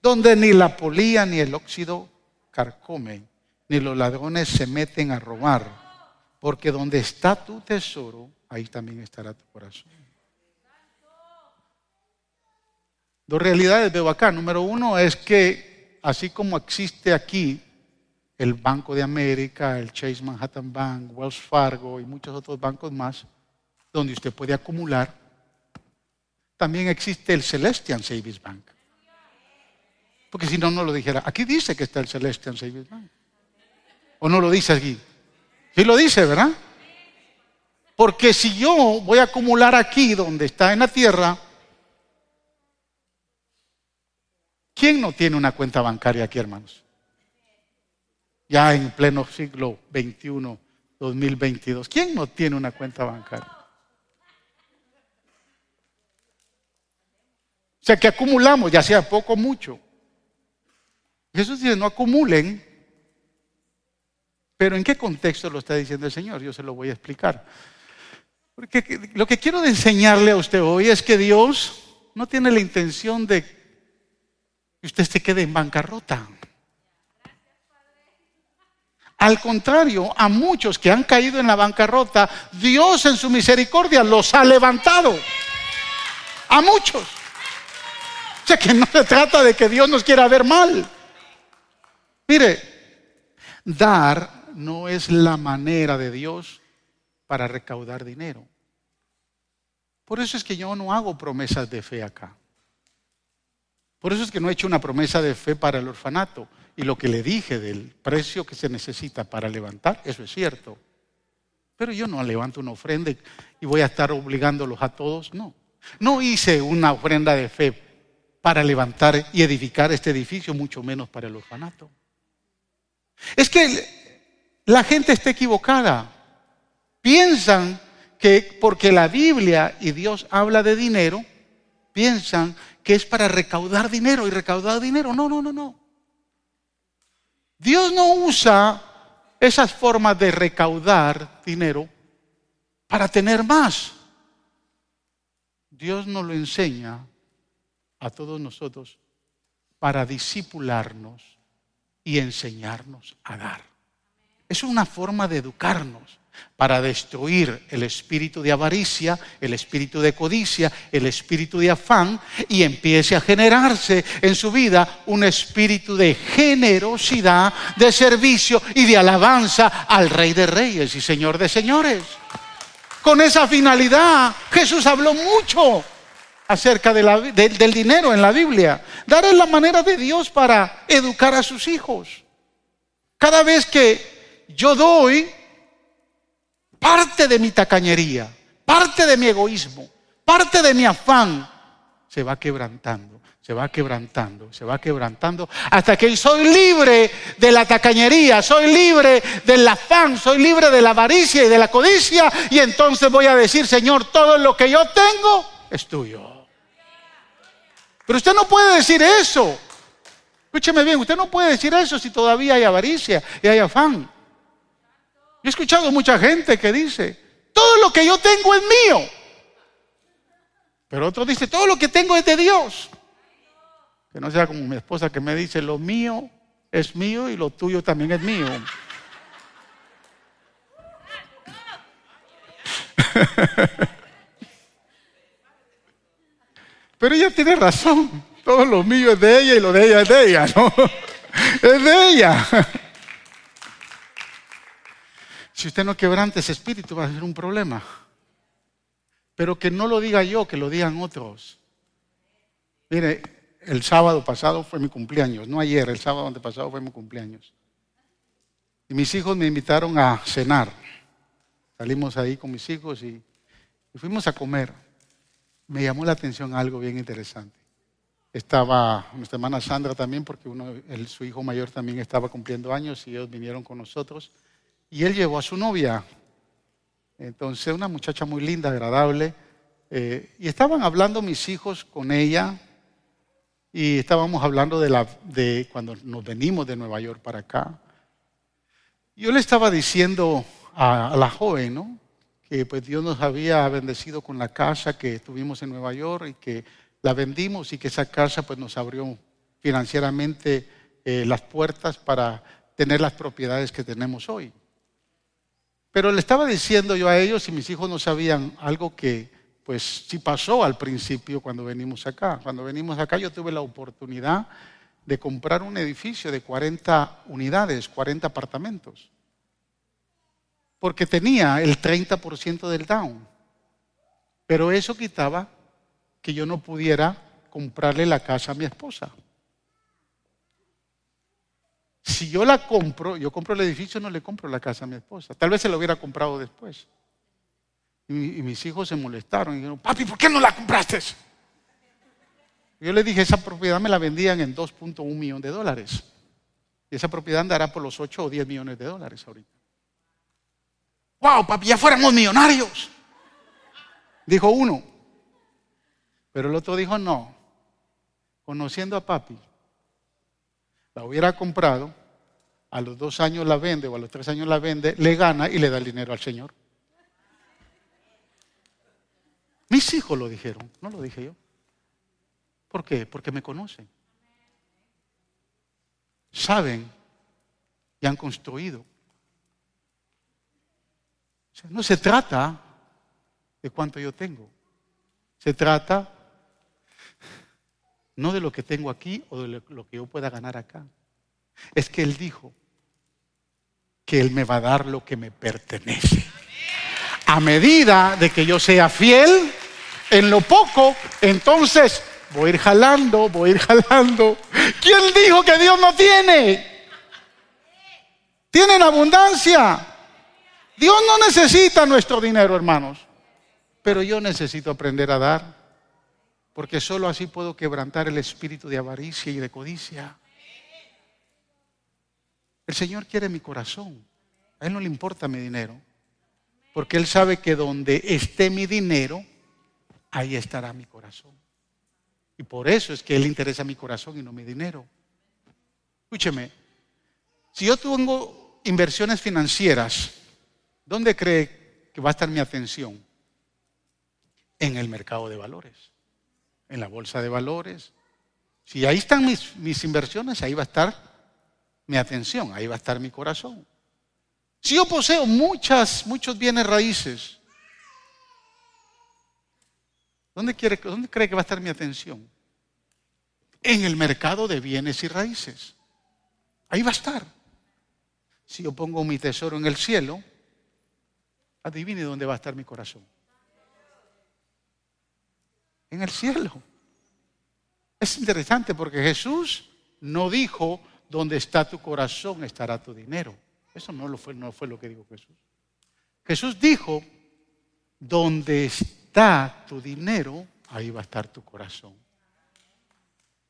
donde ni la polía ni el óxido carcomen, ni los ladrones se meten a robar, porque donde está tu tesoro, ahí también estará tu corazón. Dos realidades veo acá. Número uno es que así como existe aquí el Banco de América, el Chase Manhattan Bank, Wells Fargo y muchos otros bancos más, donde usted puede acumular, también existe el Celestian Savings Bank. Porque si no, no lo dijera. Aquí dice que está el Celestian Savings Bank. ¿O no lo dice aquí? Sí lo dice, ¿verdad? Porque si yo voy a acumular aquí donde está en la tierra, ¿quién no tiene una cuenta bancaria aquí, hermanos? Ya en pleno siglo XXI, 2022. ¿Quién no tiene una cuenta bancaria? Sea que acumulamos, ya sea poco o mucho. Jesús dice, no acumulen, pero ¿en qué contexto lo está diciendo el Señor? Yo se lo voy a explicar. Porque lo que quiero enseñarle a usted hoy es que Dios no tiene la intención de que usted se quede en bancarrota. Al contrario, a muchos que han caído en la bancarrota, Dios en su misericordia los ha levantado. A muchos que no se trata de que Dios nos quiera ver mal. Mire, dar no es la manera de Dios para recaudar dinero. Por eso es que yo no hago promesas de fe acá. Por eso es que no he hecho una promesa de fe para el orfanato. Y lo que le dije del precio que se necesita para levantar, eso es cierto. Pero yo no levanto una ofrenda y voy a estar obligándolos a todos, no. No hice una ofrenda de fe para levantar y edificar este edificio, mucho menos para el orfanato. Es que la gente está equivocada. Piensan que porque la Biblia y Dios habla de dinero, piensan que es para recaudar dinero y recaudar dinero. No, no, no, no. Dios no usa esas formas de recaudar dinero para tener más. Dios nos lo enseña a todos nosotros para disipularnos y enseñarnos a dar. Es una forma de educarnos para destruir el espíritu de avaricia, el espíritu de codicia, el espíritu de afán y empiece a generarse en su vida un espíritu de generosidad, de servicio y de alabanza al Rey de Reyes y Señor de Señores. Con esa finalidad Jesús habló mucho acerca del dinero en la Biblia. Dar es la manera de Dios para educar a sus hijos. Cada vez que yo doy, parte de mi tacañería, parte de mi egoísmo, parte de mi afán, se va quebrantando, se va quebrantando, se va quebrantando, hasta que soy libre de la tacañería, soy libre del afán, soy libre de la avaricia y de la codicia, y entonces voy a decir, Señor, todo lo que yo tengo es tuyo. Pero usted no puede decir eso. Escúcheme bien, usted no puede decir eso si todavía hay avaricia y hay afán. Yo he escuchado mucha gente que dice, todo lo que yo tengo es mío. Pero otro dice, todo lo que tengo es de Dios. Que no sea como mi esposa que me dice, lo mío es mío y lo tuyo también es mío. Pero ella tiene razón. Todo lo mío es de ella y lo de ella es de ella, ¿no? Es de ella. Si usted no quebrante ese espíritu va a ser un problema. Pero que no lo diga yo, que lo digan otros. Mire, el sábado pasado fue mi cumpleaños, no ayer, el sábado antepasado fue mi cumpleaños. Y mis hijos me invitaron a cenar. Salimos ahí con mis hijos y, fuimos a comer. Me llamó la atención algo bien interesante. Estaba nuestra hermana Sandra también, porque uno, su hijo mayor también estaba cumpliendo años y ellos vinieron con nosotros y él llevó a su novia. Entonces, una muchacha muy linda, agradable. Eh, y estaban hablando mis hijos con ella y estábamos hablando de, la, de cuando nos venimos de Nueva York para acá. Yo le estaba diciendo a, a la joven, ¿no? Que pues Dios nos había bendecido con la casa que tuvimos en Nueva York y que la vendimos y que esa casa pues nos abrió financieramente eh, las puertas para tener las propiedades que tenemos hoy. Pero le estaba diciendo yo a ellos y mis hijos no sabían algo que pues sí pasó al principio cuando venimos acá. Cuando venimos acá yo tuve la oportunidad de comprar un edificio de 40 unidades, 40 apartamentos. Porque tenía el 30% del down. Pero eso quitaba que yo no pudiera comprarle la casa a mi esposa. Si yo la compro, yo compro el edificio, no le compro la casa a mi esposa. Tal vez se lo hubiera comprado después. Y, mis hijos se molestaron y dijeron, papi, ¿por qué no la compraste? Yo le dije, esa propiedad me la vendían en 2.1 millones de dólares. Y esa propiedad andará por los 8 o 10 millones de dólares ahorita. ¡Wow, papi, ya fuéramos millonarios! Dijo uno. Pero el otro dijo, no. Conociendo a papi, la hubiera comprado, a los dos años la vende o a los tres años la vende, le gana y le da el dinero al Señor. Mis hijos lo dijeron, no lo dije yo. ¿Por qué? Porque me conocen. Saben y han construido. No se trata de cuánto yo tengo. Se trata no de lo que tengo aquí o de lo que yo pueda ganar acá. Es que Él dijo que Él me va a dar lo que me pertenece. A medida de que yo sea fiel en lo poco, entonces voy a ir jalando, voy a ir jalando. ¿Quién dijo que Dios no tiene? Tienen abundancia. Dios no necesita nuestro dinero, hermanos. Pero yo necesito aprender a dar porque solo así puedo quebrantar el espíritu de avaricia y de codicia. El Señor quiere mi corazón. A Él no le importa mi dinero. Porque Él sabe que donde esté mi dinero, ahí estará mi corazón. Y por eso es que Él interesa mi corazón y no mi dinero. Escúcheme, si yo tengo inversiones financieras, ¿dónde cree que va a estar mi atención? En el mercado de valores, en la bolsa de valores. Si ahí están mis, mis inversiones, ahí va a estar mi atención, ahí va a estar mi corazón. Si yo poseo muchas, muchos bienes raíces, ¿dónde, quiere, ¿dónde cree que va a estar mi atención? En el mercado de bienes y raíces. Ahí va a estar. Si yo pongo mi tesoro en el cielo, adivine dónde va a estar mi corazón. En el cielo. Es interesante porque Jesús no dijo, donde está tu corazón estará tu dinero. Eso no, lo fue, no fue lo que dijo Jesús. Jesús dijo, donde está tu dinero, ahí va a estar tu corazón.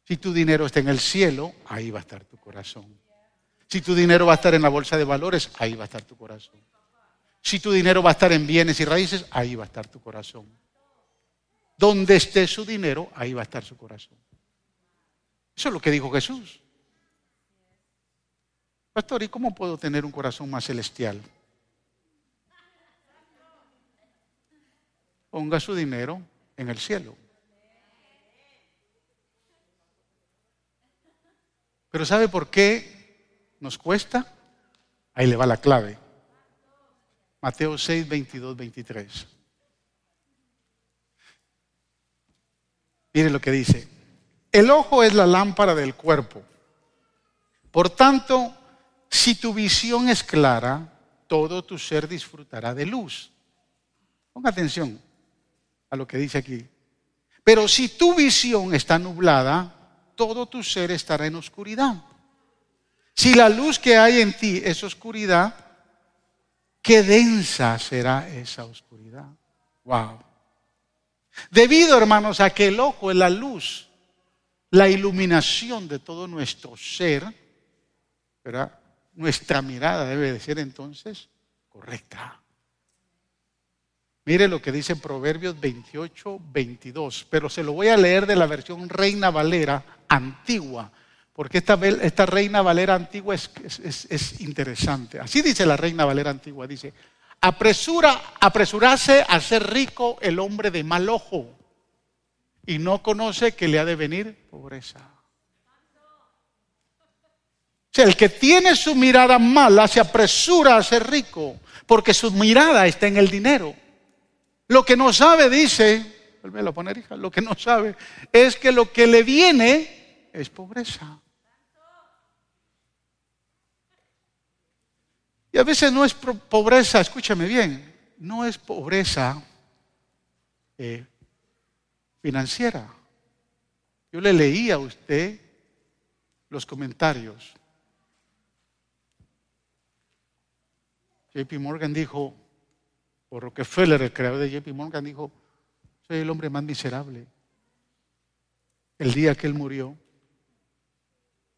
Si tu dinero está en el cielo, ahí va a estar tu corazón. Si tu dinero va a estar en la bolsa de valores, ahí va a estar tu corazón. Si tu dinero va a estar en bienes y raíces, ahí va a estar tu corazón. Donde esté su dinero, ahí va a estar su corazón. Eso es lo que dijo Jesús. Pastor, ¿y cómo puedo tener un corazón más celestial? Ponga su dinero en el cielo. Pero ¿sabe por qué nos cuesta? Ahí le va la clave. Mateo 6, 22, 23. Mire lo que dice. El ojo es la lámpara del cuerpo. Por tanto, si tu visión es clara, todo tu ser disfrutará de luz. Ponga atención a lo que dice aquí. Pero si tu visión está nublada, todo tu ser estará en oscuridad. Si la luz que hay en ti es oscuridad, qué densa será esa oscuridad. Wow. Debido, hermanos, a que el ojo es la luz, la iluminación de todo nuestro ser, nuestra mirada debe de ser entonces correcta. Mire lo que dice Proverbios 28, 22, pero se lo voy a leer de la versión Reina Valera antigua, porque esta, Reina Valera antigua es, es, interesante. Así dice la Reina Valera antigua, dice, apresura, apresurarse a ser rico el hombre de mal ojo y no conoce que le ha de venir pobreza el que tiene su mirada mala se apresura a ser rico porque su mirada está en el dinero. Lo que no sabe, dice, a poner hija, lo que no sabe es que lo que le viene es pobreza. Y a veces no es pobreza, escúchame bien, no es pobreza eh, financiera. Yo le leí a usted los comentarios JP Morgan dijo, o Rockefeller, el creador de JP Morgan, dijo, soy el hombre más miserable. El día que él murió,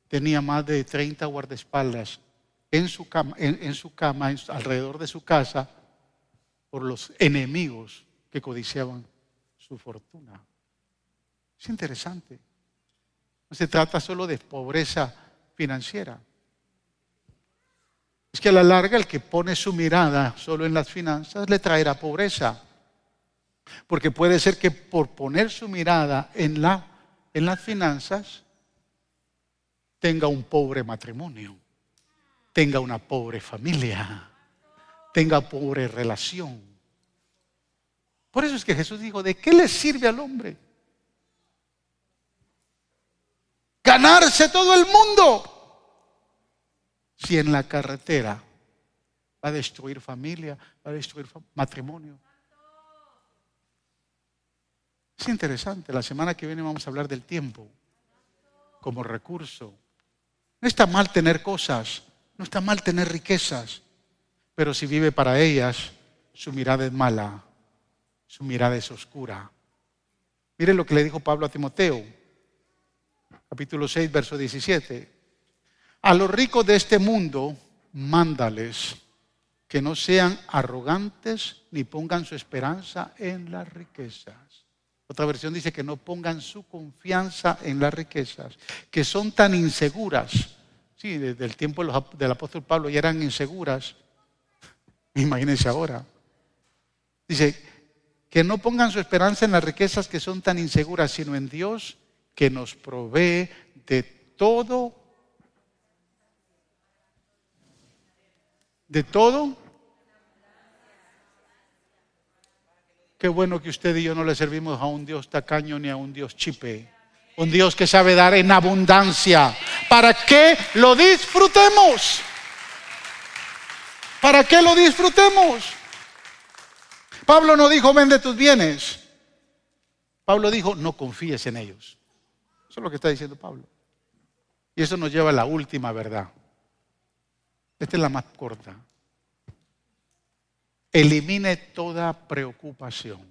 tenía más de 30 guardaespaldas en su cama, en, su cama alrededor de su casa, por los enemigos que codiciaban su fortuna. Es interesante. No se trata solo de pobreza financiera. Es que a la larga el que pone su mirada solo en las finanzas le traerá pobreza. Porque puede ser que por poner su mirada en, la, en las finanzas tenga un pobre matrimonio, tenga una pobre familia, tenga pobre relación. Por eso es que Jesús dijo, ¿de qué le sirve al hombre? Ganarse todo el mundo si en la carretera va a destruir familia, va a destruir matrimonio. Es interesante, la semana que viene vamos a hablar del tiempo como recurso. No está mal tener cosas, no está mal tener riquezas, pero si vive para ellas, su mirada es mala, su mirada es oscura. Mire lo que le dijo Pablo a Timoteo, capítulo 6, verso 17. A los ricos de este mundo, mándales que no sean arrogantes ni pongan su esperanza en las riquezas. Otra versión dice que no pongan su confianza en las riquezas, que son tan inseguras. Sí, desde el tiempo del apóstol Pablo ya eran inseguras. Imagínense ahora. Dice, que no pongan su esperanza en las riquezas que son tan inseguras, sino en Dios que nos provee de todo, de todo. Qué bueno que usted y yo no le servimos a un Dios tacaño ni a un Dios chipe. Un Dios que sabe dar en abundancia. ¿Para qué lo disfrutemos? ¿Para qué lo disfrutemos? Pablo no dijo, vende tus bienes. Pablo dijo, no confíes en ellos. Eso es lo que está diciendo Pablo. Y eso nos lleva a la última verdad. Esta es la más corta. Elimine toda preocupación.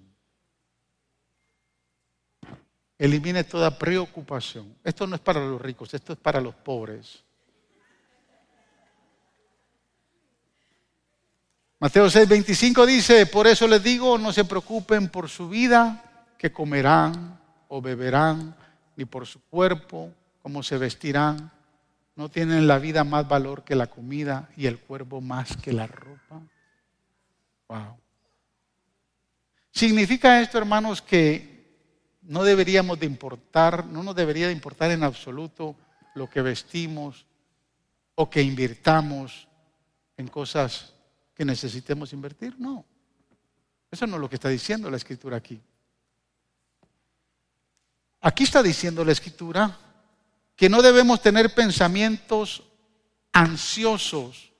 Elimine toda preocupación. Esto no es para los ricos, esto es para los pobres. Mateo 6:25 dice, por eso les digo, no se preocupen por su vida, que comerán o beberán, ni por su cuerpo, cómo se vestirán. No tienen la vida más valor que la comida y el cuerpo más que la ropa. Wow. Significa esto, hermanos, que no deberíamos de importar, no nos debería de importar en absoluto lo que vestimos o que invirtamos en cosas que necesitemos invertir. No. Eso no es lo que está diciendo la escritura aquí. Aquí está diciendo la escritura que no debemos tener pensamientos ansiosos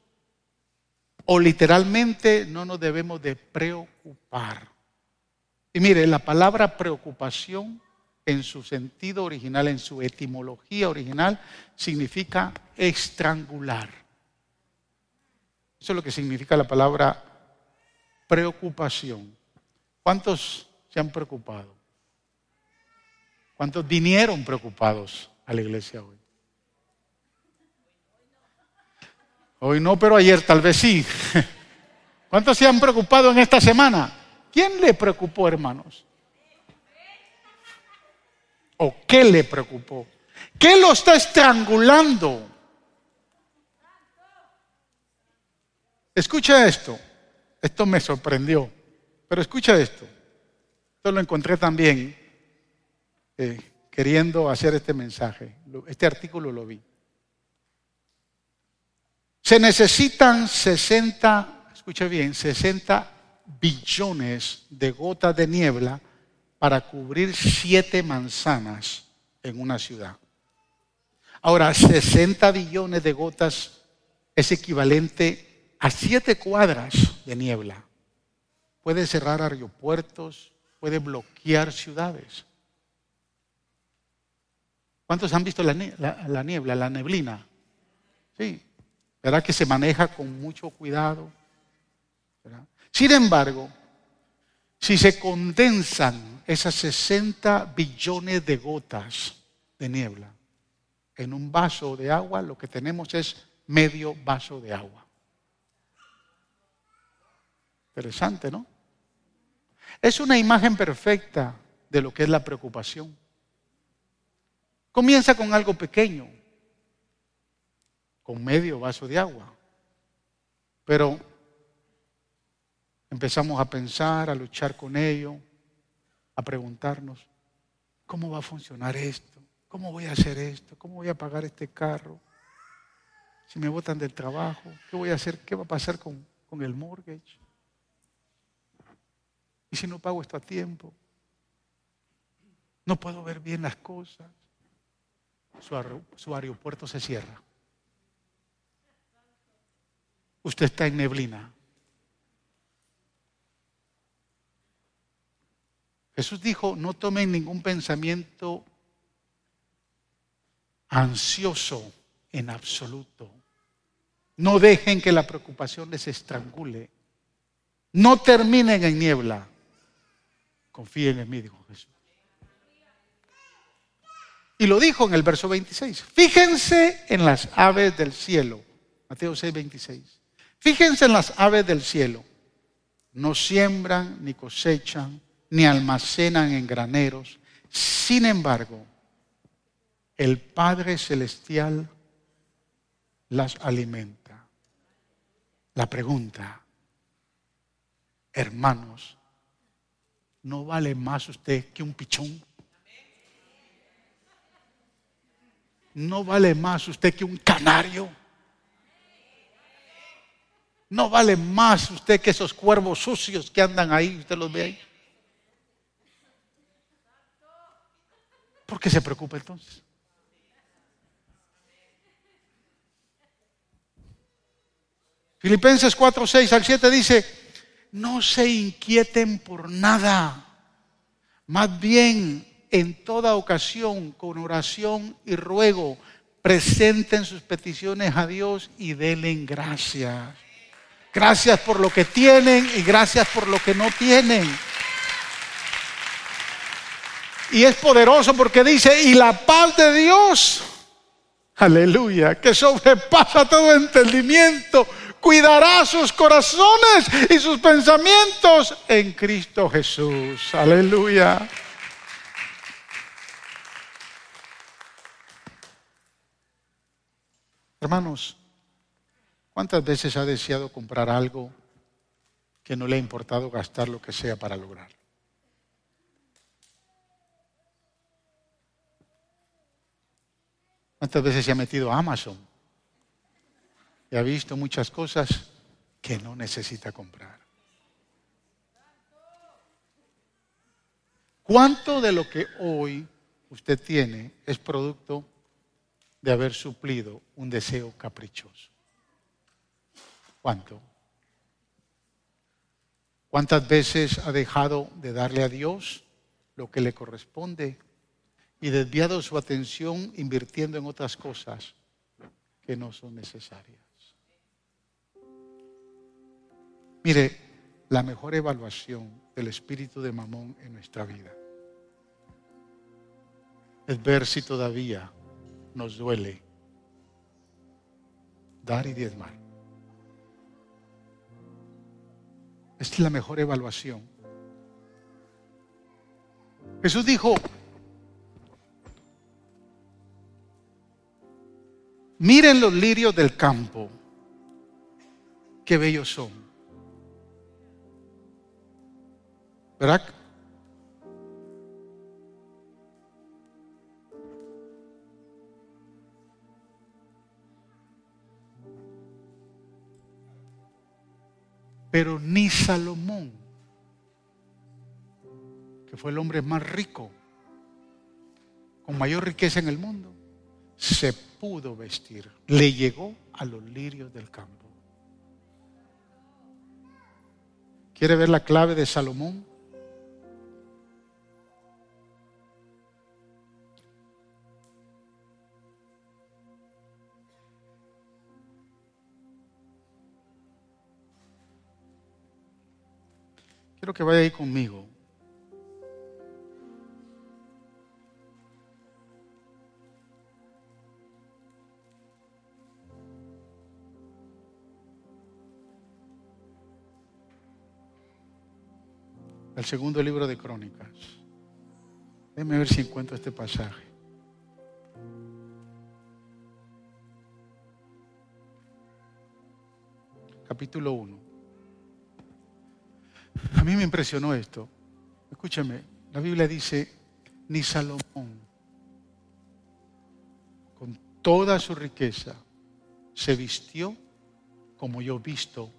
o literalmente no nos debemos de preocupar. Y mire, la palabra preocupación en su sentido original, en su etimología original, significa estrangular. Eso es lo que significa la palabra preocupación. ¿Cuántos se han preocupado? ¿Cuántos vinieron preocupados a la iglesia hoy? Hoy no, pero ayer tal vez sí. ¿Cuántos se han preocupado en esta semana? ¿Quién le preocupó, hermanos? ¿O qué le preocupó? ¿Qué lo está estrangulando? Escucha esto. Esto me sorprendió. Pero escucha esto. Esto lo encontré también eh, queriendo hacer este mensaje. Este artículo lo vi. Se necesitan 60, escucha bien, 60 billones de gotas de niebla para cubrir siete manzanas en una ciudad. Ahora, 60 billones de gotas es equivalente a siete cuadras de niebla. Puede cerrar aeropuertos, puede bloquear ciudades. ¿Cuántos han visto la, niebla, la neblina? Sí, ¿verdad que se maneja con mucho cuidado? Sin embargo, si se condensan esas 60 billones de gotas de niebla en un vaso de agua, lo que tenemos es medio vaso de agua. Interesante, ¿no? Es una imagen perfecta de lo que es la preocupación. Comienza con algo pequeño, con medio vaso de agua, pero empezamos a pensar, a luchar con ello, a preguntarnos, ¿cómo va a funcionar esto? ¿Cómo voy a hacer esto? ¿Cómo voy a pagar este carro? Si me botan del trabajo, ¿qué voy a hacer? ¿Qué va a pasar con, con el mortgage? ¿Y si no pago esto a tiempo? No puedo ver bien las cosas. Su, aeropuerto se cierra. Usted está en neblina. Jesús dijo, no tomen ningún pensamiento ansioso en absoluto. No dejen que la preocupación les estrangule. No terminen en niebla. Confíen en mí, dijo Jesús. Y lo dijo en el verso 26. Fíjense en las aves del cielo. Mateo 6, 26. Fíjense en las aves del cielo. No siembran, ni cosechan, ni almacenan en graneros. Sin embargo, el Padre Celestial las alimenta. La pregunta, hermanos, ¿no vale más usted que un pichón? ¿No vale más usted que un canario? ¿No vale más usted que esos cuervos sucios que andan ahí? ¿Usted los ve ahí? ¿Por qué se preocupa entonces? Filipenses 4, 6 al 7 dice, no se inquieten por nada, más bien en toda ocasión, con oración y ruego, presenten sus peticiones a Dios y denle gracias. Gracias por lo que tienen y gracias por lo que no tienen. Y es poderoso porque dice, y la paz de Dios, aleluya, que sobrepasa todo entendimiento, cuidará sus corazones y sus pensamientos en Cristo Jesús. Aleluya. Hermanos, ¿cuántas veces ha deseado comprar algo que no le ha importado gastar lo que sea para lograrlo? ¿Cuántas veces se ha metido a Amazon y ha visto muchas cosas que no necesita comprar? ¿Cuánto de lo que hoy usted tiene es producto de haber suplido un deseo caprichoso? ¿Cuánto? ¿Cuántas veces ha dejado de darle a Dios lo que le corresponde y desviado su atención invirtiendo en otras cosas que no son necesarias. Mire, la mejor evaluación del espíritu de Mamón en nuestra vida es ver si todavía nos duele dar y diezmar. Esta es la mejor evaluación. Jesús dijo, Miren los lirios del campo, qué bellos son. ¿Verdad? Pero ni Salomón, que fue el hombre más rico, con mayor riqueza en el mundo, se pudo vestir. Le llegó a los lirios del campo. ¿Quiere ver la clave de Salomón? Quiero que vaya ahí conmigo el segundo libro de Crónicas. Déjeme ver si encuentro este pasaje. Capítulo 1. A mí me impresionó esto. Escúchame, la Biblia dice, ni Salomón, con toda su riqueza, se vistió como yo visto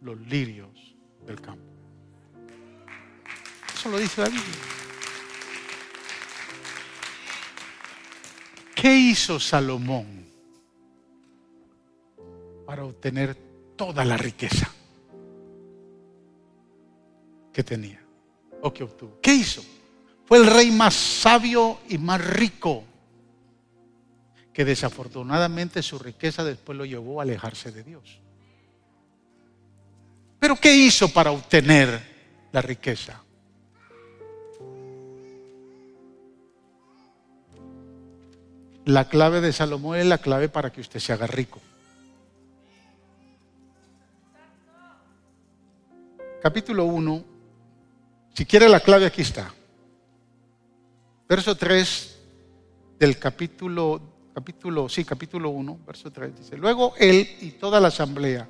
los lirios del campo lo dice la Biblia. ¿Qué hizo Salomón para obtener toda la riqueza que tenía o que obtuvo? ¿Qué hizo? Fue el rey más sabio y más rico, que desafortunadamente su riqueza después lo llevó a alejarse de Dios. Pero ¿qué hizo para obtener la riqueza? La clave de Salomón es la clave para que usted se haga rico. capítulo 1, si quiere la clave aquí está. Verso 3 del capítulo, capítulo, sí, capítulo 1, verso 3 dice, luego él y toda la asamblea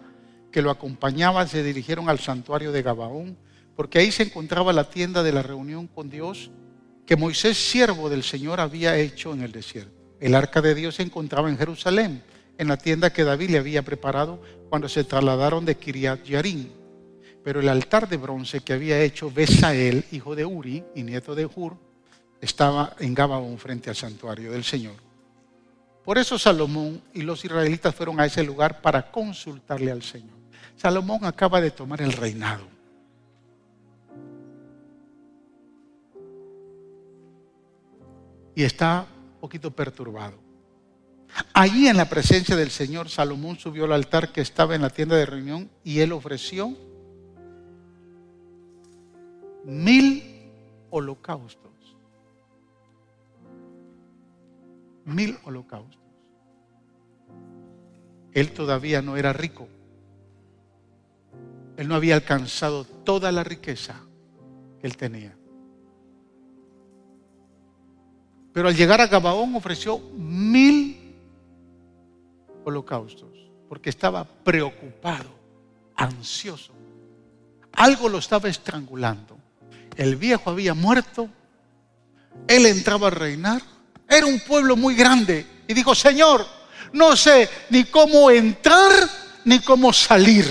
que lo acompañaban se dirigieron al santuario de Gabaón, porque ahí se encontraba la tienda de la reunión con Dios que Moisés, siervo del Señor, había hecho en el desierto. El arca de Dios se encontraba en Jerusalén, en la tienda que David le había preparado cuando se trasladaron de Kiriat Yarim. Pero el altar de bronce que había hecho Besael, hijo de Uri y nieto de Hur, estaba en Gabaón frente al santuario del Señor. Por eso Salomón y los israelitas fueron a ese lugar para consultarle al Señor. Salomón acaba de tomar el reinado. Y está poquito perturbado. Allí en la presencia del Señor, Salomón subió al altar que estaba en la tienda de reunión y él ofreció mil holocaustos. Mil holocaustos. Él todavía no era rico. Él no había alcanzado toda la riqueza que él tenía. Pero al llegar a Gabaón ofreció mil holocaustos, porque estaba preocupado, ansioso. Algo lo estaba estrangulando. El viejo había muerto, él entraba a reinar, era un pueblo muy grande y dijo, Señor, no sé ni cómo entrar ni cómo salir.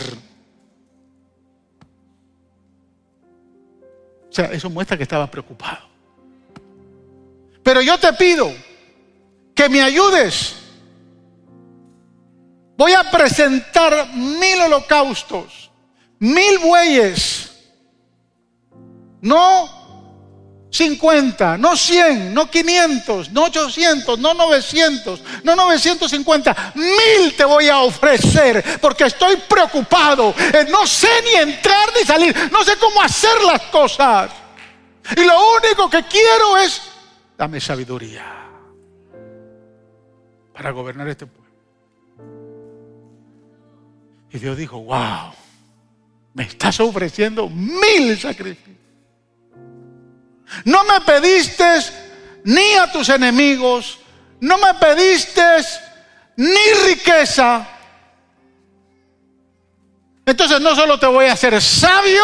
O sea, eso muestra que estaba preocupado. Pero yo te pido que me ayudes Voy a presentar mil holocaustos, mil bueyes, no 50, no 100, no 500, no 800, no 900, no 950, mil te voy a ofrecer porque estoy preocupado. No sé ni entrar ni salir, no sé cómo hacer las cosas. Y lo único que quiero es, dame sabiduría para gobernar este pueblo. Y Dios dijo, wow, me estás ofreciendo mil sacrificios. No me pediste ni a tus enemigos, no me pediste ni riqueza. Entonces no solo te voy a hacer sabio,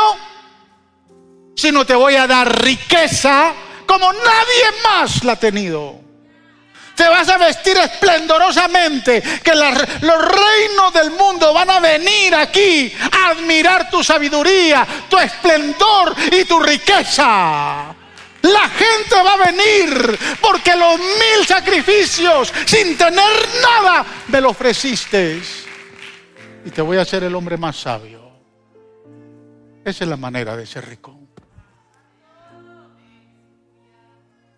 sino te voy a dar riqueza como nadie más la ha tenido. Te vas a vestir esplendorosamente, que los reinos del mundo van a venir aquí a admirar tu sabiduría, tu esplendor y tu riqueza. La gente va a venir porque los mil sacrificios sin tener nada me lo ofreciste. Y te voy a hacer el hombre más sabio. Esa es la manera de ser rico.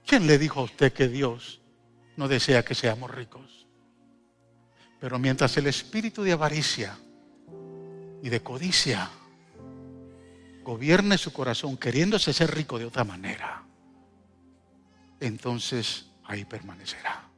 ¿Quién le dijo a usted que Dios no desea que seamos ricos. Pero mientras el espíritu de avaricia y de codicia gobierne su corazón queriéndose ser rico de otra manera, entonces ahí permanecerá.